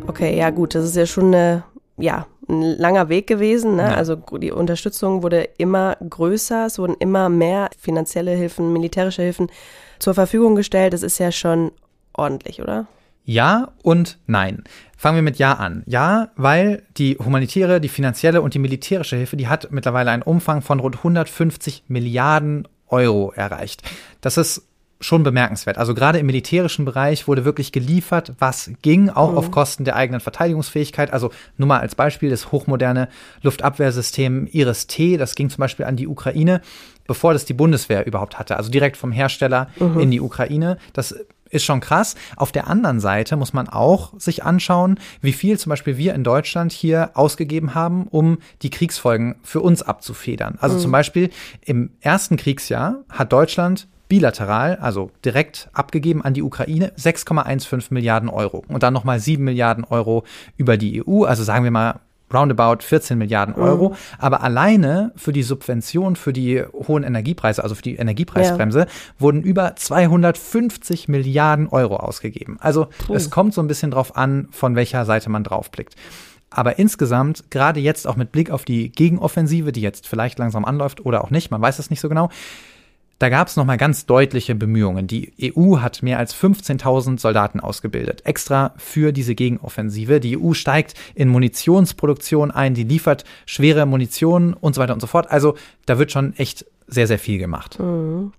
S1: Okay, ja gut, das ist ja schon eine, ja, ein langer Weg gewesen. Ne? Ja. Also die Unterstützung wurde immer größer, es wurden immer mehr finanzielle Hilfen, militärische Hilfen zur Verfügung gestellt. Das ist ja schon ordentlich, oder?
S2: Ja und nein. Fangen wir mit Ja an. Ja, weil die humanitäre, die finanzielle und die militärische Hilfe, die hat mittlerweile einen Umfang von rund 150 Milliarden Euro erreicht. Das ist schon bemerkenswert. Also gerade im militärischen Bereich wurde wirklich geliefert, was ging, auch mhm. auf Kosten der eigenen Verteidigungsfähigkeit. Also nur mal als Beispiel das hochmoderne Luftabwehrsystem Iris-T, das ging zum Beispiel an die Ukraine, bevor das die Bundeswehr überhaupt hatte. Also direkt vom Hersteller mhm. in die Ukraine. Das ist schon krass. Auf der anderen Seite muss man auch sich anschauen, wie viel zum Beispiel wir in Deutschland hier ausgegeben haben, um die Kriegsfolgen für uns abzufedern. Also mhm. zum Beispiel im ersten Kriegsjahr hat Deutschland bilateral, also direkt abgegeben an die Ukraine, 6,15 Milliarden Euro. Und dann nochmal 7 Milliarden Euro über die EU, also sagen wir mal roundabout 14 Milliarden Euro. Mhm. Aber alleine für die Subvention für die hohen Energiepreise, also für die Energiepreisbremse, ja. wurden über 250 Milliarden Euro ausgegeben. Also Puh. es kommt so ein bisschen drauf an, von welcher Seite man draufblickt. Aber insgesamt, gerade jetzt auch mit Blick auf die Gegenoffensive, die jetzt vielleicht langsam anläuft oder auch nicht, man weiß es nicht so genau, da gab es nochmal ganz deutliche Bemühungen. Die EU hat mehr als 15.000 Soldaten ausgebildet, extra für diese Gegenoffensive. Die EU steigt in Munitionsproduktion ein, die liefert schwere Munition und so weiter und so fort. Also da wird schon echt sehr, sehr viel gemacht.
S1: Mhm.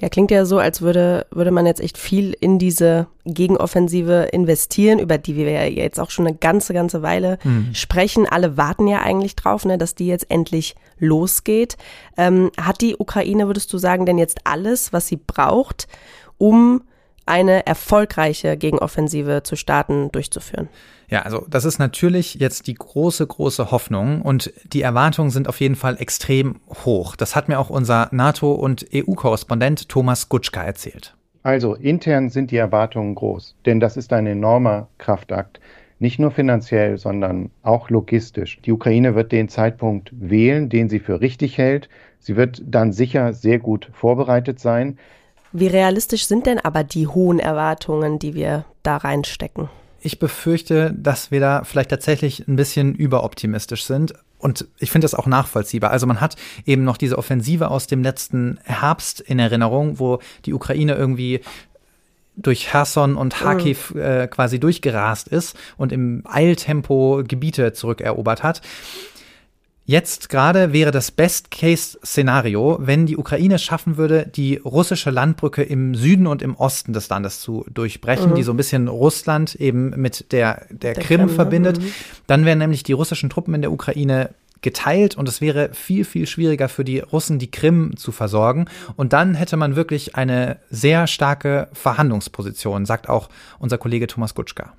S1: Ja, klingt ja so, als würde, würde man jetzt echt viel in diese Gegenoffensive investieren, über die wir ja jetzt auch schon eine ganze, ganze Weile mhm. sprechen. Alle warten ja eigentlich drauf, ne, dass die jetzt endlich losgeht. Ähm, hat die Ukraine, würdest du sagen, denn jetzt alles, was sie braucht, um eine erfolgreiche Gegenoffensive zu starten, durchzuführen?
S2: Ja, also das ist natürlich jetzt die große, große Hoffnung und die Erwartungen sind auf jeden Fall extrem hoch. Das hat mir auch unser NATO- und EU-Korrespondent Thomas Gutschka erzählt.
S12: Also intern sind die Erwartungen groß, denn das ist ein enormer Kraftakt. Nicht nur finanziell, sondern auch logistisch. Die Ukraine wird den Zeitpunkt wählen, den sie für richtig hält. Sie wird dann sicher sehr gut vorbereitet sein.
S1: Wie realistisch sind denn aber die hohen Erwartungen, die wir da reinstecken?
S2: Ich befürchte, dass wir da vielleicht tatsächlich ein bisschen überoptimistisch sind. Und ich finde das auch nachvollziehbar. Also man hat eben noch diese Offensive aus dem letzten Herbst in Erinnerung, wo die Ukraine irgendwie durch Cherson und Kharkiv mhm. äh, quasi durchgerast ist und im Eiltempo Gebiete zurückerobert hat. Jetzt gerade wäre das Best-Case-Szenario, wenn die Ukraine schaffen würde, die russische Landbrücke im Süden und im Osten des Landes zu durchbrechen, mhm. die so ein bisschen Russland eben mit der, der, der Krim, Krim ne? verbindet. Mhm. Dann wären nämlich die russischen Truppen in der Ukraine geteilt und es wäre viel, viel schwieriger für die Russen, die Krim zu versorgen. Und dann hätte man wirklich eine sehr starke Verhandlungsposition, sagt auch unser Kollege Thomas Gutschka.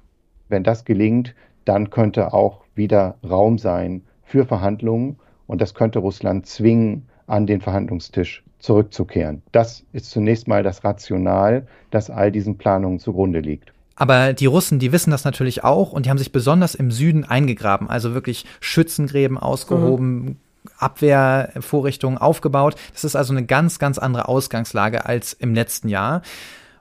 S12: Wenn das gelingt, dann könnte auch wieder Raum sein für Verhandlungen und das könnte Russland zwingen, an den Verhandlungstisch zurückzukehren. Das ist zunächst mal das Rational, das all diesen Planungen zugrunde liegt.
S2: Aber die Russen, die wissen das natürlich auch und die haben sich besonders im Süden eingegraben, also wirklich Schützengräben ausgehoben, mhm. Abwehrvorrichtungen aufgebaut. Das ist also eine ganz, ganz andere Ausgangslage als im letzten Jahr.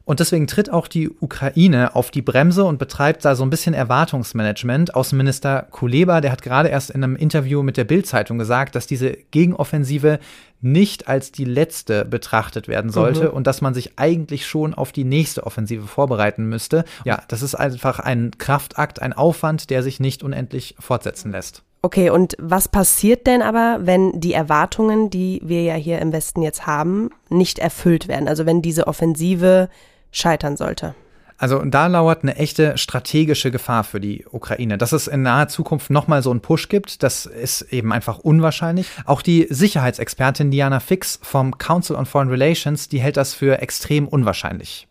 S2: Und deswegen tritt auch die Ukraine auf die Bremse und betreibt da so ein bisschen Erwartungsmanagement. Außenminister Kuleba, der hat gerade erst in einem Interview mit der Bild-Zeitung gesagt, dass diese Gegenoffensive nicht als die letzte betrachtet werden sollte mhm. und dass man sich eigentlich schon auf die nächste Offensive vorbereiten müsste. Ja, das ist einfach ein Kraftakt, ein Aufwand, der sich nicht unendlich fortsetzen lässt.
S1: Okay, und was passiert denn aber, wenn die Erwartungen, die wir ja hier im Westen jetzt haben, nicht erfüllt werden? Also wenn diese Offensive scheitern sollte.
S2: Also da lauert eine echte strategische Gefahr für die Ukraine. Dass es in naher Zukunft nochmal so einen Push gibt, das ist eben einfach unwahrscheinlich. Auch die Sicherheitsexpertin Diana Fix vom Council on Foreign Relations, die hält das für extrem unwahrscheinlich.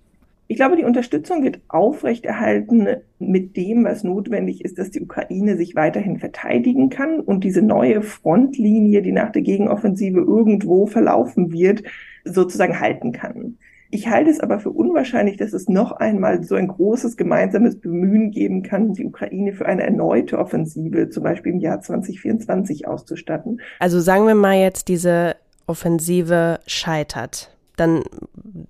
S11: Ich glaube, die Unterstützung wird aufrechterhalten mit dem, was notwendig ist, dass die Ukraine sich weiterhin verteidigen kann und diese neue Frontlinie, die nach der Gegenoffensive irgendwo verlaufen wird, sozusagen halten kann. Ich halte es aber für unwahrscheinlich, dass es noch einmal so ein großes gemeinsames Bemühen geben kann, die Ukraine für eine erneute Offensive, zum Beispiel im Jahr 2024, auszustatten.
S1: Also sagen wir mal jetzt, diese Offensive scheitert. Dann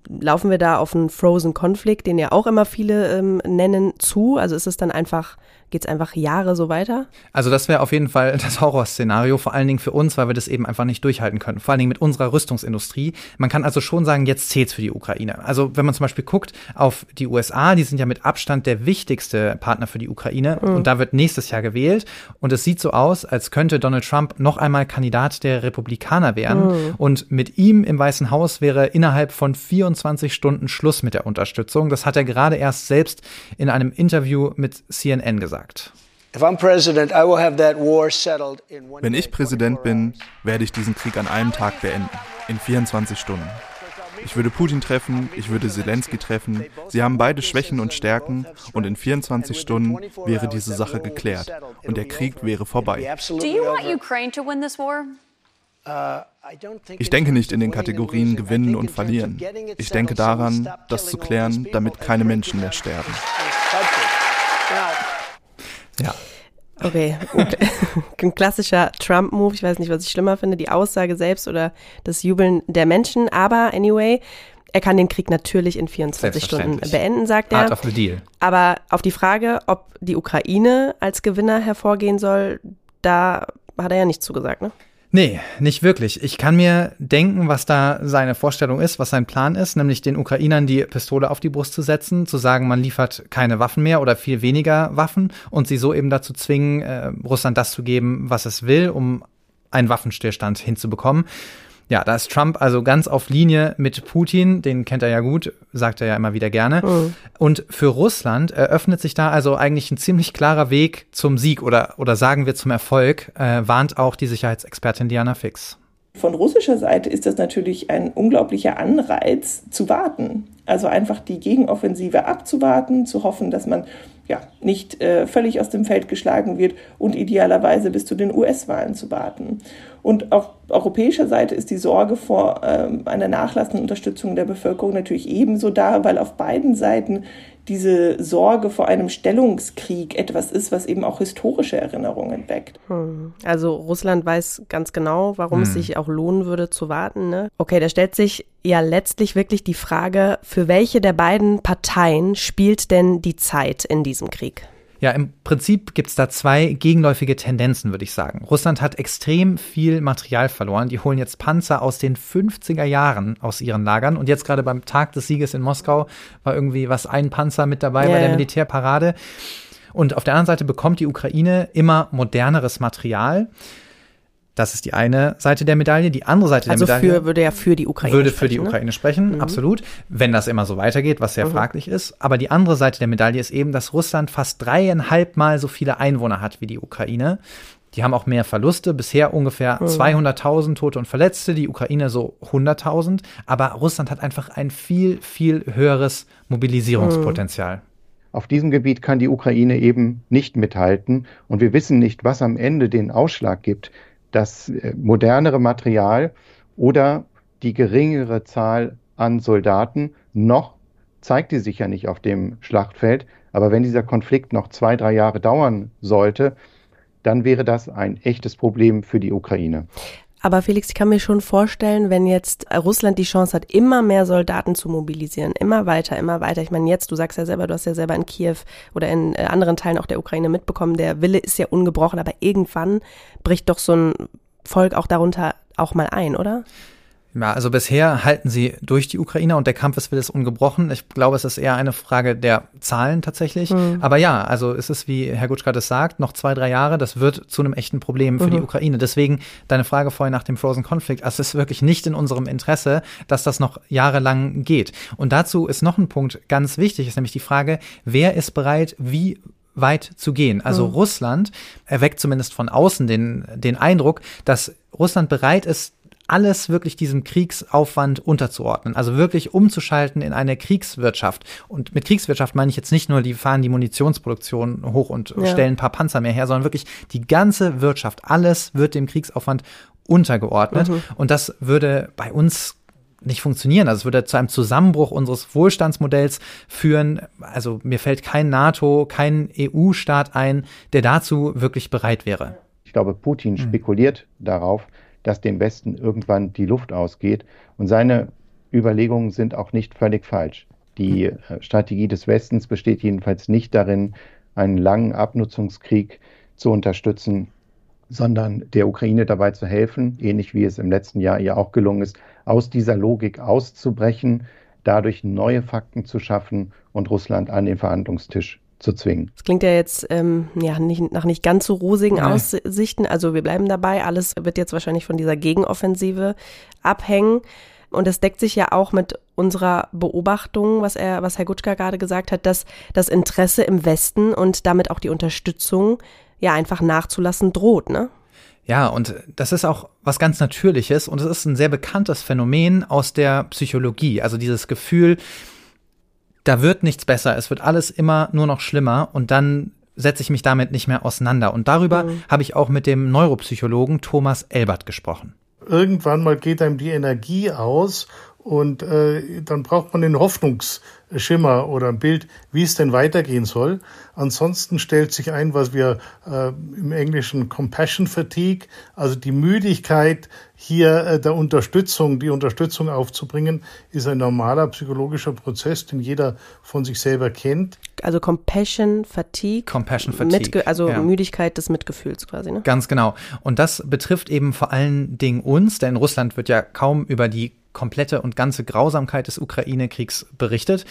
S1: laufen wir da auf einen Frozen Konflikt, den ja auch immer viele ähm, nennen, zu. Also ist es dann einfach Geht es einfach Jahre so weiter?
S2: Also das wäre auf jeden Fall <laughs> das Horrorszenario, vor allen Dingen für uns, weil wir das eben einfach nicht durchhalten können. Vor allen Dingen mit unserer Rüstungsindustrie. Man kann also schon sagen, jetzt zählt's für die Ukraine. Also wenn man zum Beispiel guckt auf die USA, die sind ja mit Abstand der wichtigste Partner für die Ukraine mhm. und da wird nächstes Jahr gewählt und es sieht so aus, als könnte Donald Trump noch einmal Kandidat der Republikaner werden mhm. und mit ihm im Weißen Haus wäre innerhalb von 24 Stunden Schluss mit der Unterstützung. Das hat er gerade erst selbst in einem Interview mit CNN gesagt gesagt.
S13: Wenn ich Präsident bin, werde ich diesen Krieg an einem Tag beenden, in 24 Stunden. Ich würde Putin treffen, ich würde Zelensky treffen. Sie haben beide Schwächen und Stärken und in 24 Stunden wäre diese Sache geklärt und der Krieg wäre vorbei. Uh, ich denke nicht in den Kategorien gewinnen und verlieren. Ich denke daran, das zu klären, damit keine Menschen mehr sterben.
S1: Ja. Okay, <laughs> ein klassischer Trump-Move. Ich weiß nicht, was ich schlimmer finde, die Aussage selbst oder das Jubeln der Menschen. Aber anyway, er kann den Krieg natürlich in 24 Stunden beenden, sagt er.
S2: Art of the deal.
S1: Aber auf die Frage, ob die Ukraine als Gewinner hervorgehen soll, da hat er ja nicht zugesagt, ne?
S2: Nee, nicht wirklich. Ich kann mir denken, was da seine Vorstellung ist, was sein Plan ist, nämlich den Ukrainern die Pistole auf die Brust zu setzen, zu sagen, man liefert keine Waffen mehr oder viel weniger Waffen und sie so eben dazu zwingen, äh, Russland das zu geben, was es will, um einen Waffenstillstand hinzubekommen. Ja, da ist Trump also ganz auf Linie mit Putin, den kennt er ja gut, sagt er ja immer wieder gerne. Mhm. Und für Russland eröffnet sich da also eigentlich ein ziemlich klarer Weg zum Sieg oder, oder sagen wir zum Erfolg, äh, warnt auch die Sicherheitsexpertin Diana Fix.
S11: Von russischer Seite ist das natürlich ein unglaublicher Anreiz zu warten. Also einfach die Gegenoffensive abzuwarten, zu hoffen, dass man ja, nicht äh, völlig aus dem Feld geschlagen wird und idealerweise bis zu den US-Wahlen zu warten. Und auf europäischer Seite ist die Sorge vor ähm, einer nachlassenden Unterstützung der Bevölkerung natürlich ebenso da, weil auf beiden Seiten diese Sorge vor einem Stellungskrieg etwas ist, was eben auch historische Erinnerungen weckt.
S1: Hm. Also Russland weiß ganz genau, warum hm. es sich auch lohnen würde zu warten. Ne? Okay, da stellt sich ja letztlich wirklich die Frage, für welche der beiden Parteien spielt denn die Zeit in diesem Krieg?
S2: Ja, im Prinzip gibt's da zwei gegenläufige Tendenzen, würde ich sagen. Russland hat extrem viel Material verloren. Die holen jetzt Panzer aus den 50er Jahren aus ihren Lagern. Und jetzt gerade beim Tag des Sieges in Moskau war irgendwie was ein Panzer mit dabei yeah. bei der Militärparade. Und auf der anderen Seite bekommt die Ukraine immer moderneres Material. Das ist die eine Seite der Medaille. Die andere Seite
S1: also
S2: der Medaille.
S1: Also würde ja für die Ukraine
S2: würde
S1: sprechen.
S2: Würde für die
S1: ne?
S2: Ukraine sprechen, mhm. absolut. Wenn das immer so weitergeht, was sehr mhm. fraglich ist. Aber die andere Seite der Medaille ist eben, dass Russland fast dreieinhalb Mal so viele Einwohner hat wie die Ukraine. Die haben auch mehr Verluste, bisher ungefähr mhm. 200.000 Tote und Verletzte, die Ukraine so 100.000. Aber Russland hat einfach ein viel, viel höheres Mobilisierungspotenzial.
S12: Mhm. Auf diesem Gebiet kann die Ukraine eben nicht mithalten. Und wir wissen nicht, was am Ende den Ausschlag gibt das äh, modernere Material oder die geringere Zahl an Soldaten. Noch zeigt die sich ja nicht auf dem Schlachtfeld. Aber wenn dieser Konflikt noch zwei, drei Jahre dauern sollte, dann wäre das ein echtes Problem für die Ukraine.
S1: Aber Felix, ich kann mir schon vorstellen, wenn jetzt Russland die Chance hat, immer mehr Soldaten zu mobilisieren, immer weiter, immer weiter. Ich meine, jetzt, du sagst ja selber, du hast ja selber in Kiew oder in äh, anderen Teilen auch der Ukraine mitbekommen, der Wille ist ja ungebrochen, aber irgendwann bricht doch so ein Volk auch darunter auch mal ein, oder?
S2: Ja, also bisher halten sie durch die Ukraine und der Kampf ist will ungebrochen. Ich glaube, es ist eher eine Frage der Zahlen tatsächlich. Mhm. Aber ja, also es ist, wie Herr Gutschka das sagt, noch zwei, drei Jahre, das wird zu einem echten Problem für mhm. die Ukraine. Deswegen deine Frage vorhin nach dem Frozen Conflict, also es ist wirklich nicht in unserem Interesse, dass das noch jahrelang geht. Und dazu ist noch ein Punkt ganz wichtig, ist nämlich die Frage, wer ist bereit, wie weit zu gehen. Also mhm. Russland erweckt zumindest von außen den, den Eindruck, dass Russland bereit ist, alles wirklich diesem Kriegsaufwand unterzuordnen. Also wirklich umzuschalten in eine Kriegswirtschaft. Und mit Kriegswirtschaft meine ich jetzt nicht nur, die fahren die Munitionsproduktion hoch und ja. stellen ein paar Panzer mehr her, sondern wirklich die ganze Wirtschaft. Alles wird dem Kriegsaufwand untergeordnet. Mhm. Und das würde bei uns nicht funktionieren. Also es würde zu einem Zusammenbruch unseres Wohlstandsmodells führen. Also mir fällt kein NATO, kein EU-Staat ein, der dazu wirklich bereit wäre.
S12: Ich glaube, Putin mhm. spekuliert darauf, dass dem Westen irgendwann die Luft ausgeht. Und seine Überlegungen sind auch nicht völlig falsch. Die äh, Strategie des Westens besteht jedenfalls nicht darin, einen langen Abnutzungskrieg zu unterstützen, sondern der Ukraine dabei zu helfen, ähnlich wie es im letzten Jahr ihr auch gelungen ist, aus dieser Logik auszubrechen, dadurch neue Fakten zu schaffen und Russland an den Verhandlungstisch zu zwingen.
S1: Das klingt ja jetzt ähm, ja, nicht, nach nicht ganz so rosigen Nein. Aussichten. Also wir bleiben dabei. Alles wird jetzt wahrscheinlich von dieser Gegenoffensive abhängen. Und es deckt sich ja auch mit unserer Beobachtung, was er, was Herr Gutschka gerade gesagt hat, dass das Interesse im Westen und damit auch die Unterstützung ja einfach nachzulassen droht, ne?
S2: Ja, und das ist auch was ganz Natürliches und es ist ein sehr bekanntes Phänomen aus der Psychologie. Also dieses Gefühl, da wird nichts besser, es wird alles immer nur noch schlimmer und dann setze ich mich damit nicht mehr auseinander. Und darüber mhm. habe ich auch mit dem Neuropsychologen Thomas Elbert gesprochen.
S14: Irgendwann mal geht einem die Energie aus und äh, dann braucht man den Hoffnungsschimmer oder ein Bild, wie es denn weitergehen soll. Ansonsten stellt sich ein, was wir äh, im Englischen Compassion Fatigue, also die Müdigkeit, hier äh, der Unterstützung, die Unterstützung aufzubringen, ist ein normaler psychologischer Prozess, den jeder von sich selber kennt.
S1: Also Compassion Fatigue.
S2: Compassion Fatigue.
S1: Mitge also ja. Müdigkeit des Mitgefühls quasi, ne?
S2: Ganz genau. Und das betrifft eben vor allen Dingen uns, denn Russland wird ja kaum über die komplette und ganze Grausamkeit des Ukraine-Kriegs berichtet.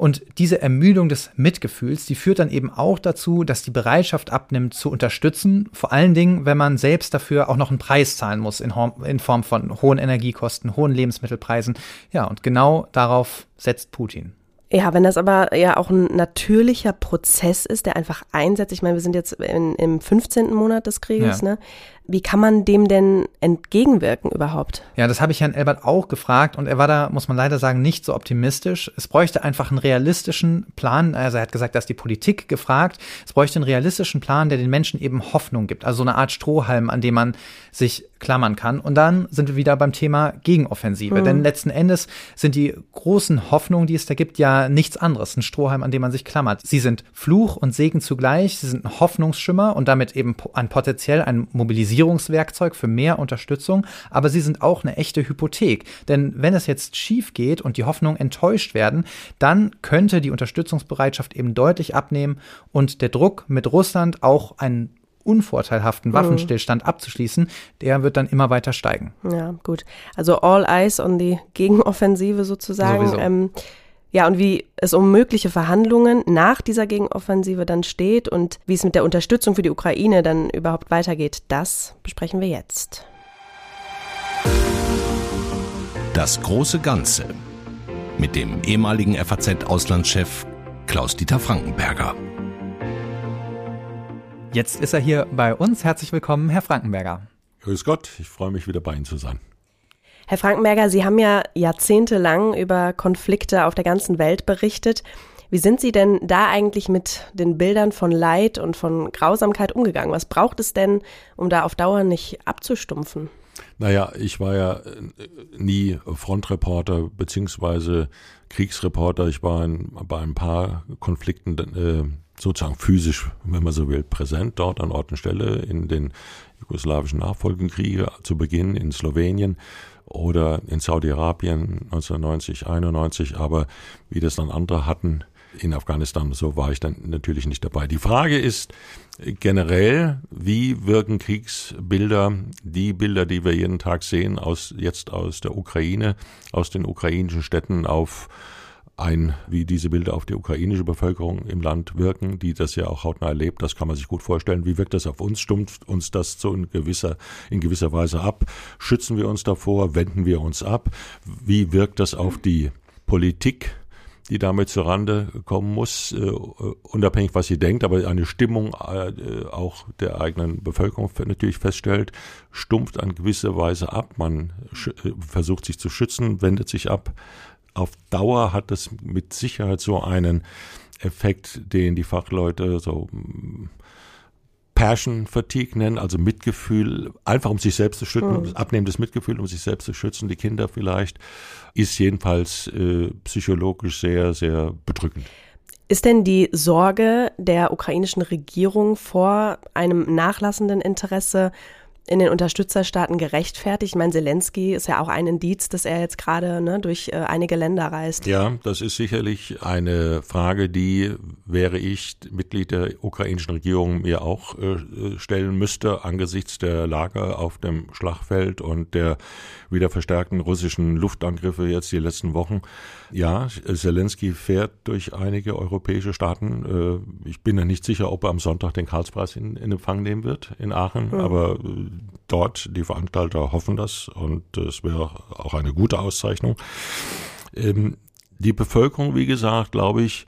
S2: Und diese Ermüdung des Mitgefühls, die führt dann eben auch dazu, dass die Bereitschaft abnimmt zu unterstützen, vor allen Dingen, wenn man selbst dafür auch noch einen Preis zahlen muss in, in Form von hohen Energiekosten, hohen Lebensmittelpreisen. Ja, und genau darauf setzt Putin.
S1: Ja, wenn das aber ja auch ein natürlicher Prozess ist, der einfach einsetzt. Ich meine, wir sind jetzt in, im 15. Monat des Krieges, ja. ne? Wie kann man dem denn entgegenwirken überhaupt?
S2: Ja, das habe ich Herrn Elbert auch gefragt und er war da, muss man leider sagen, nicht so optimistisch. Es bräuchte einfach einen realistischen Plan. Also er hat gesagt, dass die Politik gefragt. Es bräuchte einen realistischen Plan, der den Menschen eben Hoffnung gibt. Also so eine Art Strohhalm, an dem man sich klammern kann. Und dann sind wir wieder beim Thema Gegenoffensive. Mhm. Denn letzten Endes sind die großen Hoffnungen, die es da gibt, ja nichts anderes. Ein Strohhalm, an dem man sich klammert. Sie sind Fluch und Segen zugleich. Sie sind ein Hoffnungsschimmer und damit eben ein potenziell ein Mobilisierungswerkzeug für mehr Unterstützung. Aber sie sind auch eine echte Hypothek. Denn wenn es jetzt schief geht und die Hoffnungen enttäuscht werden, dann könnte die Unterstützungsbereitschaft eben deutlich abnehmen und der Druck mit Russland auch einen unvorteilhaften mhm. Waffenstillstand abzuschließen, der wird dann immer weiter steigen.
S1: Ja, gut. Also all eyes on die Gegenoffensive sozusagen. Ähm, ja, und wie es um mögliche Verhandlungen nach dieser Gegenoffensive dann steht und wie es mit der Unterstützung für die Ukraine dann überhaupt weitergeht, das besprechen wir jetzt.
S15: Das große Ganze mit dem ehemaligen FAZ-Auslandschef Klaus-Dieter Frankenberger.
S2: Jetzt ist er hier bei uns. Herzlich willkommen, Herr Frankenberger.
S16: Grüß Gott, ich freue mich wieder bei Ihnen zu sein.
S1: Herr Frankenberger, Sie haben ja jahrzehntelang über Konflikte auf der ganzen Welt berichtet. Wie sind Sie denn da eigentlich mit den Bildern von Leid und von Grausamkeit umgegangen? Was braucht es denn, um da auf Dauer nicht abzustumpfen?
S16: Naja, ich war ja äh, nie Frontreporter beziehungsweise Kriegsreporter. Ich war in, bei ein paar Konflikten äh, sozusagen physisch, wenn man so will, präsent dort an Ort und Stelle in den jugoslawischen Nachfolgenkriege zu Beginn in Slowenien oder in Saudi-Arabien 1990, 91, aber wie das dann andere hatten in Afghanistan, so war ich dann natürlich nicht dabei. Die Frage ist generell, wie wirken Kriegsbilder, die Bilder, die wir jeden Tag sehen, aus, jetzt aus der Ukraine, aus den ukrainischen Städten auf ein, wie diese Bilder auf die ukrainische Bevölkerung im Land wirken, die das ja auch hautnah erlebt. Das kann man sich gut vorstellen. Wie wirkt das auf uns? Stumpft uns das so in gewisser, in gewisser Weise ab? Schützen wir uns davor? Wenden wir uns ab? Wie wirkt das auf die Politik? die damit zurande kommen muss, äh, unabhängig was sie denkt, aber eine Stimmung äh, auch der eigenen Bevölkerung natürlich feststellt, stumpft an gewisser Weise ab. Man äh, versucht sich zu schützen, wendet sich ab auf Dauer hat es mit Sicherheit so einen Effekt, den die Fachleute so mm, Passion Fatigue nennen, also Mitgefühl, einfach um sich selbst zu schützen, mhm. abnehmendes Mitgefühl, um sich selbst zu schützen, die Kinder vielleicht, ist jedenfalls äh, psychologisch sehr, sehr bedrückend.
S1: Ist denn die Sorge der ukrainischen Regierung vor einem nachlassenden Interesse in den Unterstützerstaaten gerechtfertigt? Ich meine, Zelensky ist ja auch ein Indiz, dass er jetzt gerade ne, durch äh, einige Länder reist.
S16: Ja, das ist sicherlich eine Frage, die, wäre ich Mitglied der ukrainischen Regierung, mir auch äh, stellen müsste angesichts der Lage auf dem Schlachtfeld und der wieder verstärkten russischen Luftangriffe jetzt die letzten Wochen. Ja, Zelensky fährt durch einige europäische Staaten. Äh, ich bin ja nicht sicher, ob er am Sonntag den Karlspreis in, in Empfang nehmen wird in Aachen, mhm. aber äh, dort, die Veranstalter hoffen das und es wäre auch eine gute Auszeichnung. Ähm, die Bevölkerung, wie gesagt, glaube ich,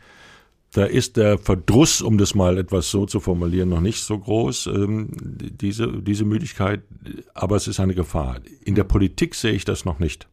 S16: da ist der Verdruss, um das mal etwas so zu formulieren, noch nicht so groß, ähm, diese, diese Müdigkeit, aber es ist eine Gefahr. In der Politik sehe ich das noch nicht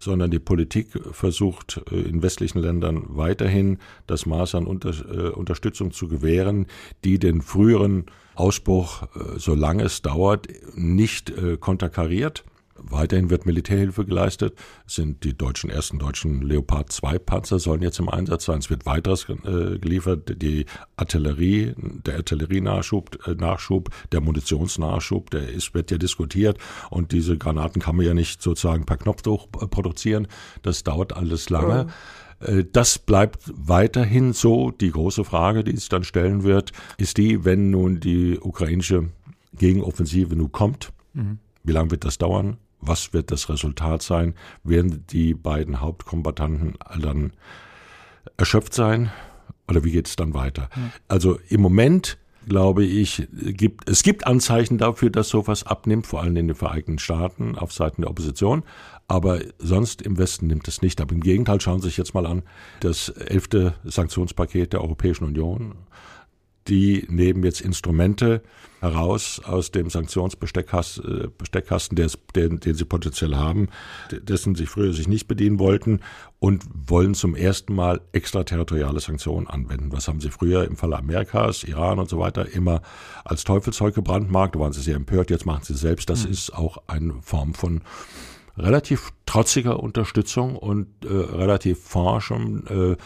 S16: sondern die Politik versucht äh, in westlichen Ländern weiterhin das Maß an Unter äh, Unterstützung zu gewähren, die den früheren Ausbruch, äh, solange es dauert, nicht konterkariert. Weiterhin wird Militärhilfe geleistet. Es sind die deutschen ersten deutschen Leopard 2 Panzer sollen jetzt im Einsatz sein. Es wird weiteres äh, geliefert. Die Artillerie, der Artillerienachschub, äh, Nachschub, der Munitionsnachschub, der ist, wird ja diskutiert. Und diese Granaten kann man ja nicht sozusagen per Knopfdruck äh, produzieren. Das dauert alles lange. Oh. Das bleibt weiterhin so. Die große Frage, die sich dann stellen wird, ist die, wenn nun die ukrainische Gegenoffensive nun kommt, mhm. wie lange wird das dauern? Was wird das Resultat sein? Werden die beiden Hauptkombattanten dann erschöpft sein? Oder wie geht es dann weiter? Ja. Also im Moment glaube ich, gibt, es gibt Anzeichen dafür, dass sowas abnimmt, vor allem in den Vereinigten Staaten auf Seiten der Opposition. Aber sonst im Westen nimmt es nicht ab. Im Gegenteil, schauen Sie sich jetzt mal an, das elfte Sanktionspaket der Europäischen Union die nehmen jetzt Instrumente heraus aus dem Sanktionsbesteckkasten, den, den sie potenziell haben, dessen sie früher sich nicht bedienen wollten und wollen zum ersten Mal extraterritoriale Sanktionen anwenden. Was haben sie früher im Falle Amerikas, Iran und so weiter immer als Teufelszeug gebrandmarkt? Da waren sie sehr empört, jetzt machen sie selbst. Das mhm. ist auch eine Form von relativ trotziger Unterstützung und äh, relativ forschem äh,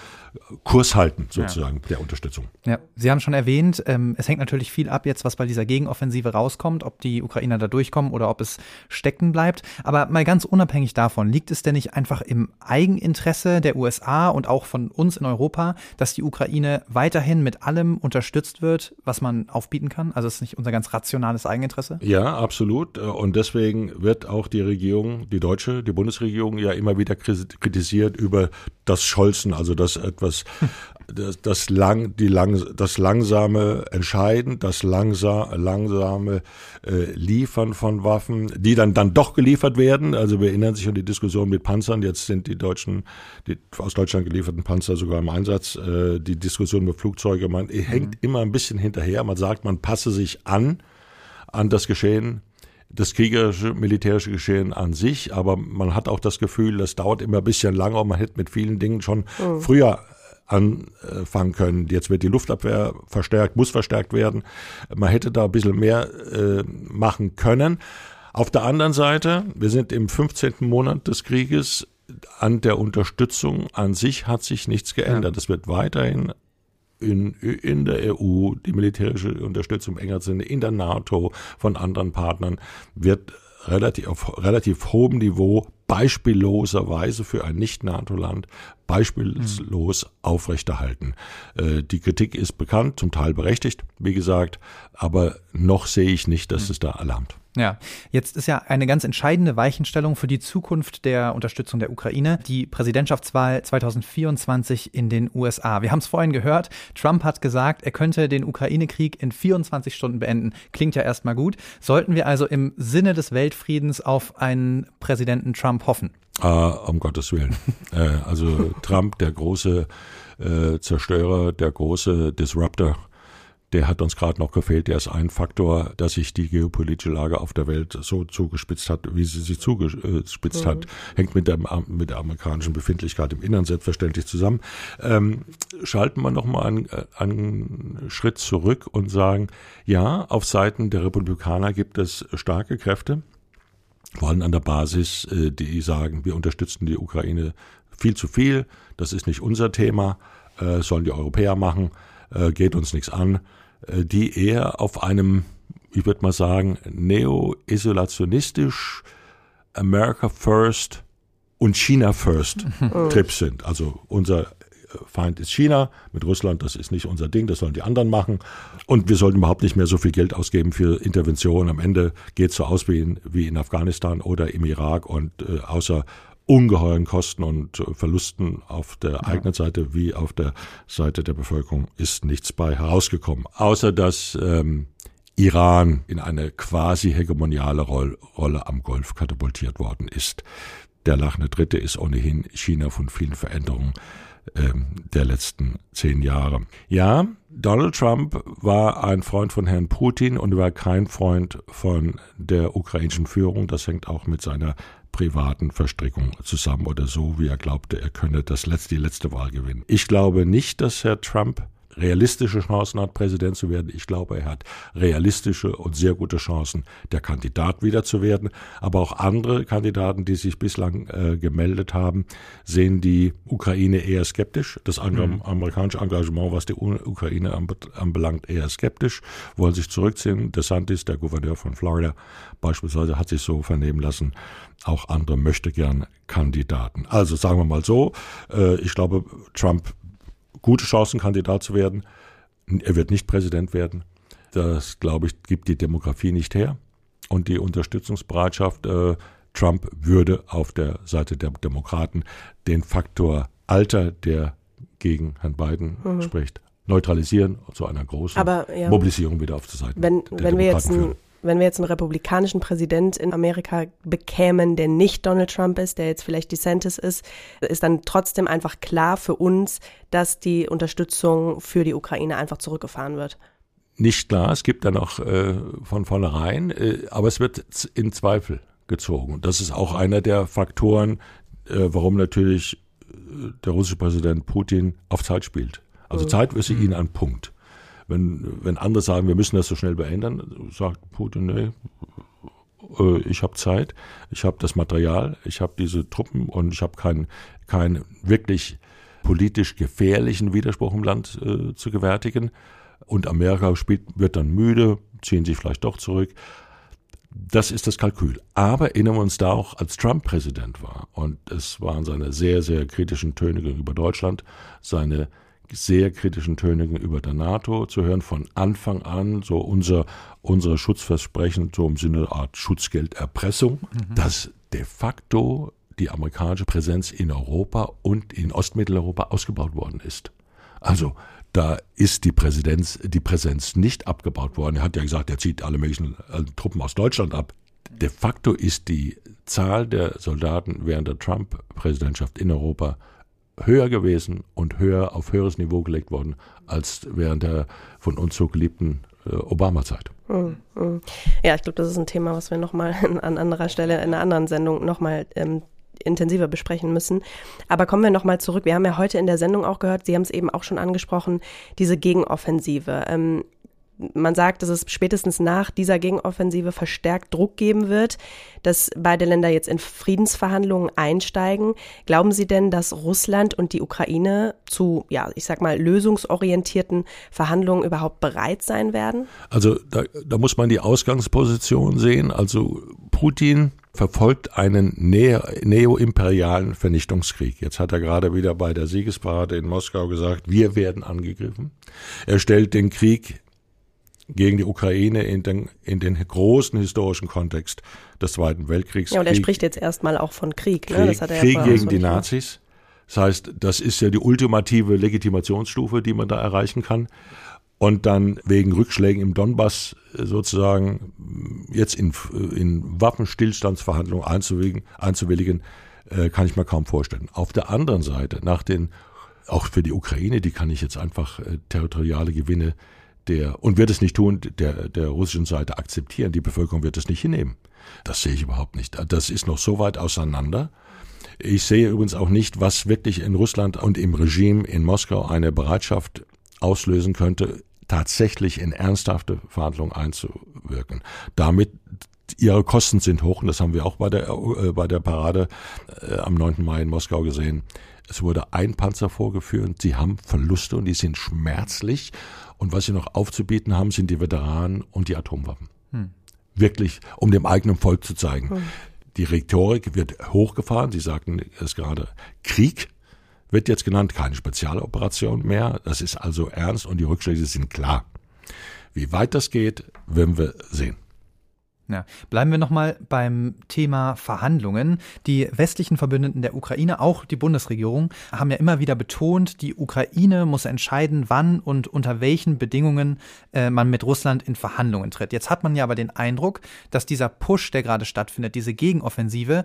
S16: Kurs halten, sozusagen, ja. der Unterstützung.
S2: Ja, Sie haben schon erwähnt, ähm, es hängt natürlich viel ab jetzt, was bei dieser Gegenoffensive rauskommt, ob die Ukrainer da durchkommen oder ob es stecken bleibt. Aber mal ganz unabhängig davon, liegt es denn nicht einfach im Eigeninteresse der USA und auch von uns in Europa, dass die Ukraine weiterhin mit allem unterstützt wird, was man aufbieten kann? Also ist nicht unser ganz rationales Eigeninteresse?
S16: Ja, absolut. Und deswegen wird auch die Regierung, die deutsche, die Bundesregierung ja immer wieder kritisiert über das Scholzen, also das etwas, das, das, lang, die lang, das langsame Entscheiden, das langsa, langsame äh, Liefern von Waffen, die dann, dann doch geliefert werden. Also wir erinnern sich an die Diskussion mit Panzern. Jetzt sind die deutschen, die aus Deutschland gelieferten Panzer sogar im Einsatz. Äh, die Diskussion mit Flugzeugen, man mhm. hängt immer ein bisschen hinterher. Man sagt, man passe sich an an das Geschehen das kriegerische, militärische Geschehen an sich, aber man hat auch das Gefühl, das dauert immer ein bisschen länger und man hätte mit vielen Dingen schon mhm. früher anfangen können. Jetzt wird die Luftabwehr verstärkt, muss verstärkt werden. Man hätte da ein bisschen mehr äh, machen können. Auf der anderen Seite, wir sind im 15. Monat des Krieges. An der Unterstützung an sich hat sich nichts geändert. Es wird weiterhin in, in der EU, die militärische Unterstützung im engeren Sinne, in der NATO von anderen Partnern wird relativ, auf relativ hohem Niveau beispielloserweise für ein Nicht-NATO-Land beispiellos mhm. aufrechterhalten. Äh, die Kritik ist bekannt, zum Teil berechtigt, wie gesagt, aber noch sehe ich nicht, dass mhm. es da alarmt.
S2: Ja, jetzt ist ja eine ganz entscheidende Weichenstellung für die Zukunft der Unterstützung der Ukraine die Präsidentschaftswahl 2024 in den USA. Wir haben es vorhin gehört, Trump hat gesagt, er könnte den Ukraine-Krieg in 24 Stunden beenden. Klingt ja erstmal gut. Sollten wir also im Sinne des Weltfriedens auf einen Präsidenten Trump hoffen?
S16: Ah, um Gottes Willen. <laughs> äh, also Trump, der große äh, Zerstörer, der große Disruptor, der hat uns gerade noch gefehlt. Der ist ein Faktor, dass sich die geopolitische Lage auf der Welt so zugespitzt hat, wie sie sich zugespitzt mhm. hat. Hängt mit der, mit der amerikanischen Befindlichkeit im Innern selbstverständlich zusammen. Ähm, schalten wir nochmal einen, einen Schritt zurück und sagen, ja, auf Seiten der Republikaner gibt es starke Kräfte, vor allem an der Basis, äh, die sagen, wir unterstützen die Ukraine viel zu viel, das ist nicht unser Thema, äh, sollen die Europäer machen, äh, geht uns nichts an. Äh, die eher auf einem, ich würde mal sagen, neo-isolationistisch America First und China First mhm. Trip sind. Also unser äh, Feind ist China, mit Russland, das ist nicht unser Ding, das sollen die anderen machen. Und wir sollten überhaupt nicht mehr so viel Geld ausgeben für Interventionen. Am Ende geht es so aus wie in, wie in Afghanistan oder im Irak und äh, außer ungeheuren Kosten und äh, Verlusten auf der ja. eigenen Seite wie auf der Seite der Bevölkerung ist nichts bei herausgekommen. Außer dass ähm, Iran in eine quasi hegemoniale Roll Rolle am Golf katapultiert worden ist. Der lachende Dritte ist ohnehin China von vielen Veränderungen ähm, der letzten zehn Jahre. Ja, Donald Trump war ein Freund von Herrn Putin und war kein Freund von der ukrainischen Führung. Das hängt auch mit seiner privaten Verstrickung zusammen oder so, wie er glaubte, er könne das letzte, die letzte Wahl gewinnen. Ich glaube nicht, dass Herr Trump realistische Chancen hat, Präsident zu werden. Ich glaube, er hat realistische und sehr gute Chancen, der Kandidat wieder zu werden. Aber auch andere Kandidaten, die sich bislang äh, gemeldet haben, sehen die Ukraine eher skeptisch. Das mhm. amerikanische Engagement, was die Ukraine anbelangt, eher skeptisch, wollen sich zurückziehen. DeSantis, der Gouverneur von Florida beispielsweise, hat sich so vernehmen lassen. Auch andere möchte gern Kandidaten. Also sagen wir mal so, äh, ich glaube, Trump gute Chancen, Kandidat zu werden. Er wird nicht Präsident werden. Das, glaube ich, gibt die Demografie nicht her. Und die Unterstützungsbereitschaft, äh, Trump würde auf der Seite der Demokraten den Faktor Alter, der gegen Herrn Biden mhm. spricht, neutralisieren zu einer großen
S1: Aber, ja,
S16: Mobilisierung wieder auf der Seite
S1: wenn,
S16: der
S1: wenn wir jetzt ein, wenn wir jetzt einen republikanischen Präsident in Amerika bekämen, der nicht Donald Trump ist, der jetzt vielleicht DeSantis ist, ist dann trotzdem einfach klar für uns, dass die Unterstützung für die Ukraine einfach zurückgefahren wird.
S16: Nicht klar, es gibt dann auch äh, von vornherein, äh, aber es wird in Zweifel gezogen. Das ist auch einer der Faktoren, äh, warum natürlich äh, der russische Präsident Putin auf Zeit spielt. Also mhm. Zeit ist ihn ein Punkt. Wenn, wenn andere sagen, wir müssen das so schnell beenden, sagt Putin, nee, äh, ich habe Zeit, ich habe das Material, ich habe diese Truppen und ich habe keinen keinen wirklich politisch gefährlichen Widerspruch im Land äh, zu gewärtigen. Und Amerika spielt, wird dann müde, ziehen sich vielleicht doch zurück. Das ist das Kalkül. Aber erinnern wir uns da auch, als Trump Präsident war, und es waren seine sehr, sehr kritischen Töne gegenüber Deutschland, seine sehr kritischen Töne gegenüber der NATO zu hören, von Anfang an so unser, unsere Schutzversprechen, so im Sinne einer Art Schutzgelderpressung, mhm. dass de facto die amerikanische Präsenz in Europa und in Ostmitteleuropa ausgebaut worden ist. Also da ist die Präsenz, die Präsenz nicht abgebaut worden. Er hat ja gesagt, er zieht alle möglichen äh, Truppen aus Deutschland ab. De facto ist die Zahl der Soldaten während der Trump-Präsidentschaft in Europa höher gewesen und höher auf höheres Niveau gelegt worden als während der von uns so geliebten äh, Obama-Zeit. Hm,
S1: hm. Ja, ich glaube, das ist ein Thema, was wir nochmal <laughs> an anderer Stelle in einer anderen Sendung nochmal ähm, intensiver besprechen müssen. Aber kommen wir nochmal zurück. Wir haben ja heute in der Sendung auch gehört, Sie haben es eben auch schon angesprochen, diese Gegenoffensive. Ähm, man sagt, dass es spätestens nach dieser Gegenoffensive verstärkt Druck geben wird, dass beide Länder jetzt in Friedensverhandlungen einsteigen. Glauben Sie denn, dass Russland und die Ukraine zu, ja, ich sag mal, lösungsorientierten Verhandlungen überhaupt bereit sein werden?
S16: Also da, da muss man die Ausgangsposition sehen. Also Putin verfolgt einen neoimperialen Vernichtungskrieg. Jetzt hat er gerade wieder bei der Siegesparade in Moskau gesagt, wir werden angegriffen. Er stellt den Krieg gegen die Ukraine in den, in den großen historischen Kontext des Zweiten Weltkriegs.
S1: Ja, und er Krieg, spricht jetzt erstmal auch von Krieg.
S16: Ne? Krieg, Krieg ja gegen die Nazis. Das heißt, das ist ja die ultimative Legitimationsstufe, die man da erreichen kann. Und dann wegen Rückschlägen im Donbass äh, sozusagen jetzt in, in Waffenstillstandsverhandlungen einzuwilligen, einzuwilligen äh, kann ich mir kaum vorstellen. Auf der anderen Seite, nach den, auch für die Ukraine, die kann ich jetzt einfach äh, territoriale Gewinne der, und wird es nicht tun, der, der russischen Seite akzeptieren. Die Bevölkerung wird es nicht hinnehmen. Das sehe ich überhaupt nicht. Das ist noch so weit auseinander. Ich sehe übrigens auch nicht, was wirklich in Russland und im Regime in Moskau eine Bereitschaft auslösen könnte, tatsächlich in ernsthafte Verhandlungen einzuwirken. Damit ihre Kosten sind hoch und das haben wir auch bei der, äh, bei der Parade äh, am 9. Mai in Moskau gesehen. Es wurde ein Panzer vorgeführt, sie haben Verluste und die sind schmerzlich und was sie noch aufzubieten haben, sind die Veteranen und die Atomwaffen. Hm. Wirklich, um dem eigenen Volk zu zeigen. Hm. Die Rhetorik wird hochgefahren. Sie sagten es gerade, Krieg wird jetzt genannt, keine Spezialoperation mehr. Das ist also ernst und die Rückschläge sind klar. Wie weit das geht, werden wir sehen.
S2: Ja. Bleiben wir nochmal beim Thema Verhandlungen. Die westlichen Verbündeten der Ukraine, auch die Bundesregierung, haben ja immer wieder betont, die Ukraine muss entscheiden, wann und unter welchen Bedingungen äh, man mit Russland in Verhandlungen tritt. Jetzt hat man ja aber den Eindruck, dass dieser Push, der gerade stattfindet, diese Gegenoffensive,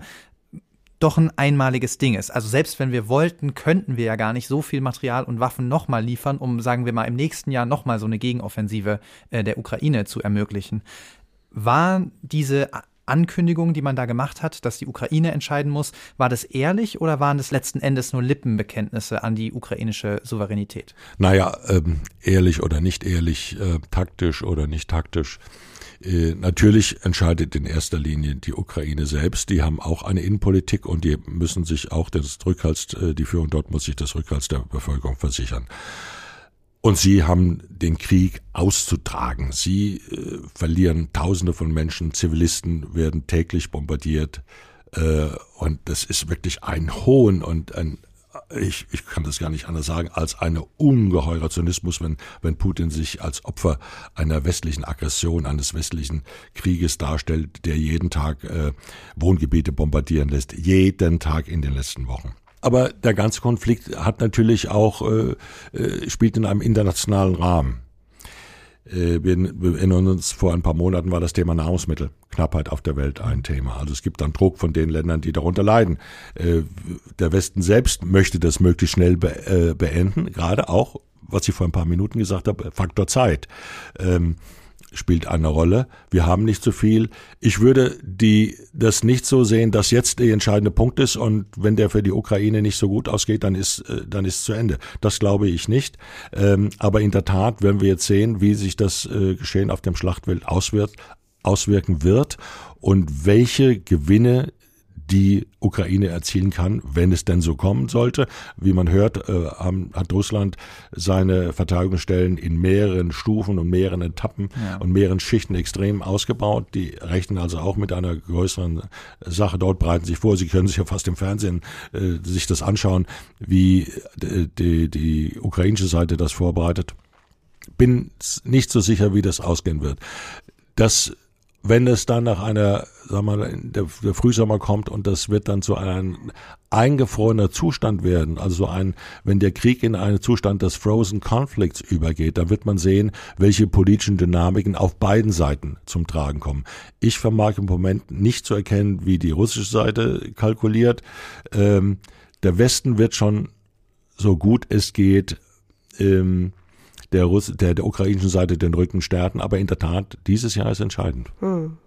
S2: doch ein einmaliges Ding ist. Also selbst wenn wir wollten, könnten wir ja gar nicht so viel Material und Waffen nochmal liefern, um, sagen wir mal, im nächsten Jahr nochmal so eine Gegenoffensive äh, der Ukraine zu ermöglichen. War diese Ankündigung, die man da gemacht hat, dass die Ukraine entscheiden muss, war das ehrlich oder waren das letzten Endes nur Lippenbekenntnisse an die ukrainische Souveränität?
S16: Naja, ähm, ehrlich oder nicht ehrlich, äh, taktisch oder nicht taktisch. Äh, natürlich entscheidet in erster Linie die Ukraine selbst. Die haben auch eine Innenpolitik und die müssen sich auch des Rückhalts, äh, die Führung dort muss sich des Rückhalts der Bevölkerung versichern. Und sie haben den Krieg auszutragen. Sie äh, verlieren Tausende von Menschen, Zivilisten werden täglich bombardiert. Äh, und das ist wirklich ein Hohn und ein, ich, ich kann das gar nicht anders sagen, als ein ungeheurer Zynismus, wenn, wenn Putin sich als Opfer einer westlichen Aggression, eines westlichen Krieges darstellt, der jeden Tag äh, Wohngebiete bombardieren lässt, jeden Tag in den letzten Wochen. Aber der ganze Konflikt hat natürlich auch, äh, äh, spielt in einem internationalen Rahmen. äh, wir erinnern uns, vor ein paar Monaten war das Thema Nahrungsmittelknappheit auf der Welt ein Thema. Also es gibt dann Druck von den Ländern, die darunter leiden. Äh, der Westen selbst möchte das möglichst schnell beenden, gerade auch, was ich vor ein paar Minuten gesagt habe, Faktor Zeit. Ähm, spielt eine Rolle. Wir haben nicht so viel. Ich würde die, das nicht so sehen, dass jetzt der entscheidende Punkt ist und wenn der für die Ukraine nicht so gut ausgeht, dann ist, äh, dann ist es zu Ende. Das glaube ich nicht. Ähm, aber in der Tat werden wir jetzt sehen, wie sich das äh, Geschehen auf dem Schlachtfeld auswirkt, auswirken wird und welche Gewinne die Ukraine erzielen kann, wenn es denn so kommen sollte. Wie man hört, äh, hat Russland seine Verteidigungsstellen in mehreren Stufen und mehreren Etappen ja. und mehreren Schichten extrem ausgebaut. Die rechnen also auch mit einer größeren Sache. Dort bereiten sich vor. Sie können sich ja fast im Fernsehen äh, sich das anschauen, wie die, die, die ukrainische Seite das vorbereitet. Bin nicht so sicher, wie das ausgehen wird. Das wenn es dann nach einer, sag mal, der, der Frühsommer kommt und das wird dann zu einem eingefrorener Zustand werden, also ein, wenn der Krieg in einen Zustand des Frozen Conflicts übergeht, dann wird man sehen, welche politischen Dynamiken auf beiden Seiten zum Tragen kommen. Ich vermag im Moment nicht zu erkennen, wie die russische Seite kalkuliert. Ähm, der Westen wird schon so gut es geht ähm, der, Russ der, der ukrainischen Seite den Rücken stärken. Aber in der Tat, dieses Jahr ist entscheidend. Hm.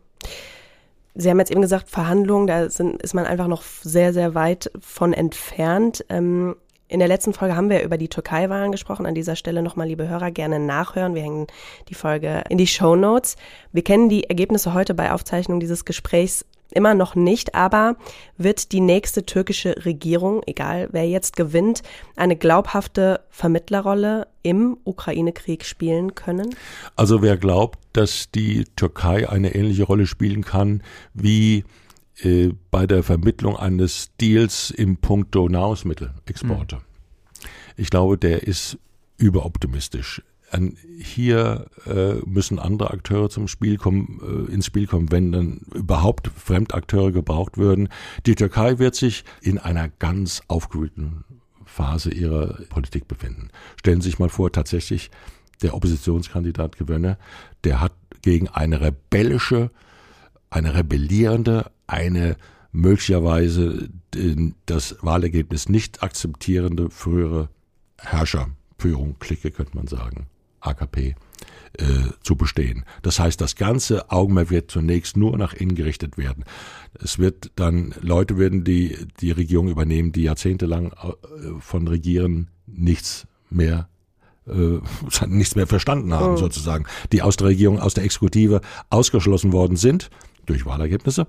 S1: Sie haben jetzt eben gesagt, Verhandlungen, da sind, ist man einfach noch sehr, sehr weit von entfernt. Ähm, in der letzten Folge haben wir über die Türkei-Wahlen gesprochen. An dieser Stelle nochmal, liebe Hörer, gerne nachhören. Wir hängen die Folge in die Show Notes. Wir kennen die Ergebnisse heute bei Aufzeichnung dieses Gesprächs immer noch nicht, aber wird die nächste türkische Regierung, egal wer jetzt gewinnt, eine glaubhafte Vermittlerrolle im Ukraine-Krieg spielen können?
S16: Also wer glaubt, dass die Türkei eine ähnliche Rolle spielen kann wie äh, bei der Vermittlung eines Deals im Punkto Nahrungsmittelexporte. Mhm. Ich glaube, der ist überoptimistisch hier äh, müssen andere Akteure zum Spiel kommen, äh, ins Spiel kommen, wenn dann überhaupt Fremdakteure gebraucht würden. Die Türkei wird sich in einer ganz aufgewühlten Phase ihrer Politik befinden. Stellen Sie sich mal vor, tatsächlich der Oppositionskandidat gewönne, der hat gegen eine rebellische, eine rebellierende, eine möglicherweise das Wahlergebnis nicht akzeptierende frühere Herrscherführung, Clique könnte man sagen, AKP äh, zu bestehen. Das heißt, das ganze Augenmerk wird zunächst nur nach innen gerichtet werden. Es wird dann Leute werden die die Regierung übernehmen, die jahrzehntelang äh, von Regieren nichts mehr äh, <laughs> nichts mehr verstanden haben, oh. sozusagen, die aus der Regierung, aus der Exekutive ausgeschlossen worden sind durch Wahlergebnisse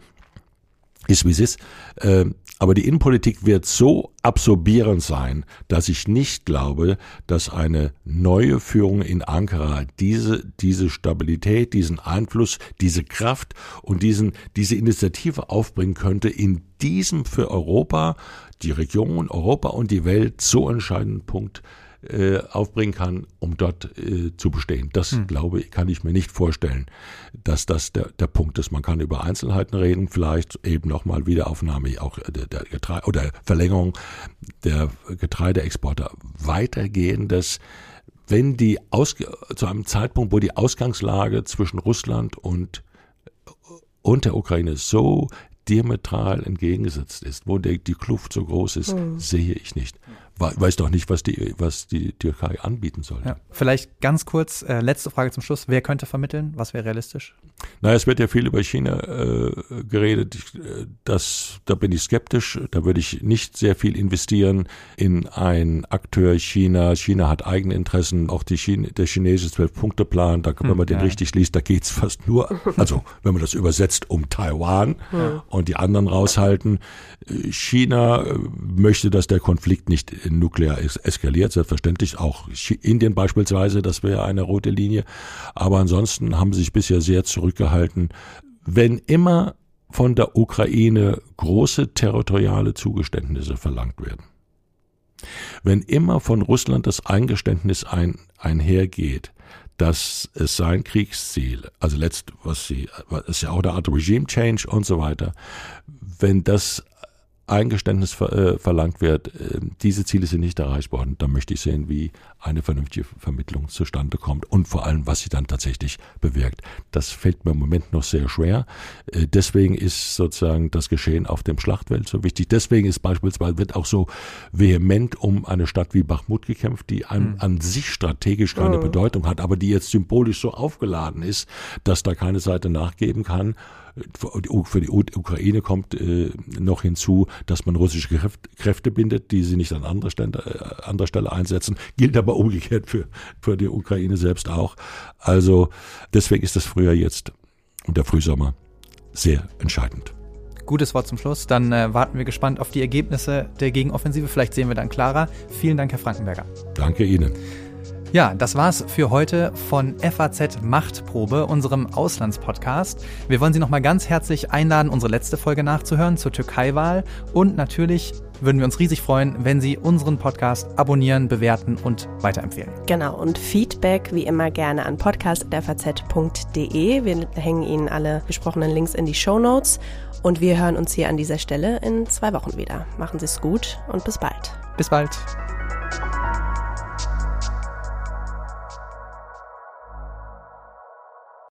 S16: ist wie es ist. Äh, aber die Innenpolitik wird so absorbierend sein, dass ich nicht glaube, dass eine neue Führung in Ankara diese, diese Stabilität, diesen Einfluss, diese Kraft und diesen, diese Initiative aufbringen könnte, in diesem für Europa, die Region, Europa und die Welt so entscheidenden Punkt äh, aufbringen kann, um dort äh, zu bestehen. Das hm. glaube ich, kann ich mir nicht vorstellen, dass das der, der Punkt ist. Man kann über Einzelheiten reden, vielleicht eben nochmal Wiederaufnahme auch der, der Getreide oder Verlängerung der Getreideexporte weitergehendes wenn die Aus, zu einem Zeitpunkt, wo die Ausgangslage zwischen Russland und, und der Ukraine so diametral entgegengesetzt ist, wo der, die Kluft so groß ist, hm. sehe ich nicht weiß doch nicht, was die, was die Türkei anbieten soll. Ja.
S2: Vielleicht ganz kurz, äh, letzte Frage zum Schluss. Wer könnte vermitteln? Was wäre realistisch?
S16: Na, es wird ja viel über China äh, geredet. Äh, das, da bin ich skeptisch. Da würde ich nicht sehr viel investieren in ein Akteur China. China hat eigene Interessen. Auch die Chine, der chinesische Zwölf-Punkte-Plan, da, wenn man hm, den ja. richtig liest, da geht's fast nur, also wenn man das übersetzt, um Taiwan ja. und die anderen raushalten. China äh, möchte, dass der Konflikt nicht nuklear eskaliert, selbstverständlich auch Indien beispielsweise, das wäre eine rote Linie. Aber ansonsten haben sie sich bisher sehr zurückgehalten. Wenn immer von der Ukraine große territoriale Zugeständnisse verlangt werden, wenn immer von Russland das Eingeständnis ein, einhergeht, dass es sein Kriegsziel, also letzt, was sie, ist ja auch eine Art Regime Change und so weiter, wenn das Eingeständnis ver, äh, verlangt wird, äh, diese Ziele sind nicht erreicht worden. Da möchte ich sehen, wie eine vernünftige Vermittlung zustande kommt und vor allem, was sie dann tatsächlich bewirkt. Das fällt mir im Moment noch sehr schwer. Äh, deswegen ist sozusagen das Geschehen auf dem Schlachtfeld so wichtig. Deswegen ist beispielsweise wird auch so vehement um eine Stadt wie Bachmut gekämpft, die an, mhm. an sich strategisch keine oh. Bedeutung hat, aber die jetzt symbolisch so aufgeladen ist, dass da keine Seite nachgeben kann. Für die Ukraine kommt äh, noch hinzu, dass man russische Kräfte bindet, die sie nicht an anderer Stelle, äh, anderer Stelle einsetzen. Gilt aber umgekehrt für, für die Ukraine selbst auch. Also deswegen ist das Frühjahr jetzt und der Frühsommer sehr entscheidend.
S2: Gutes Wort zum Schluss. Dann äh, warten wir gespannt auf die Ergebnisse der Gegenoffensive. Vielleicht sehen wir dann klarer. Vielen Dank, Herr Frankenberger.
S16: Danke Ihnen.
S2: Ja, das war's für heute von FAZ Machtprobe, unserem Auslandspodcast. Wir wollen Sie nochmal ganz herzlich einladen, unsere letzte Folge nachzuhören zur Türkei-Wahl. Und natürlich würden wir uns riesig freuen, wenn Sie unseren Podcast abonnieren, bewerten und weiterempfehlen.
S1: Genau, und Feedback wie immer gerne an podcast.faz.de. Wir hängen Ihnen alle besprochenen Links in die Show Notes. Und wir hören uns hier an dieser Stelle in zwei Wochen wieder. Machen Sie es gut und bis bald.
S2: Bis bald.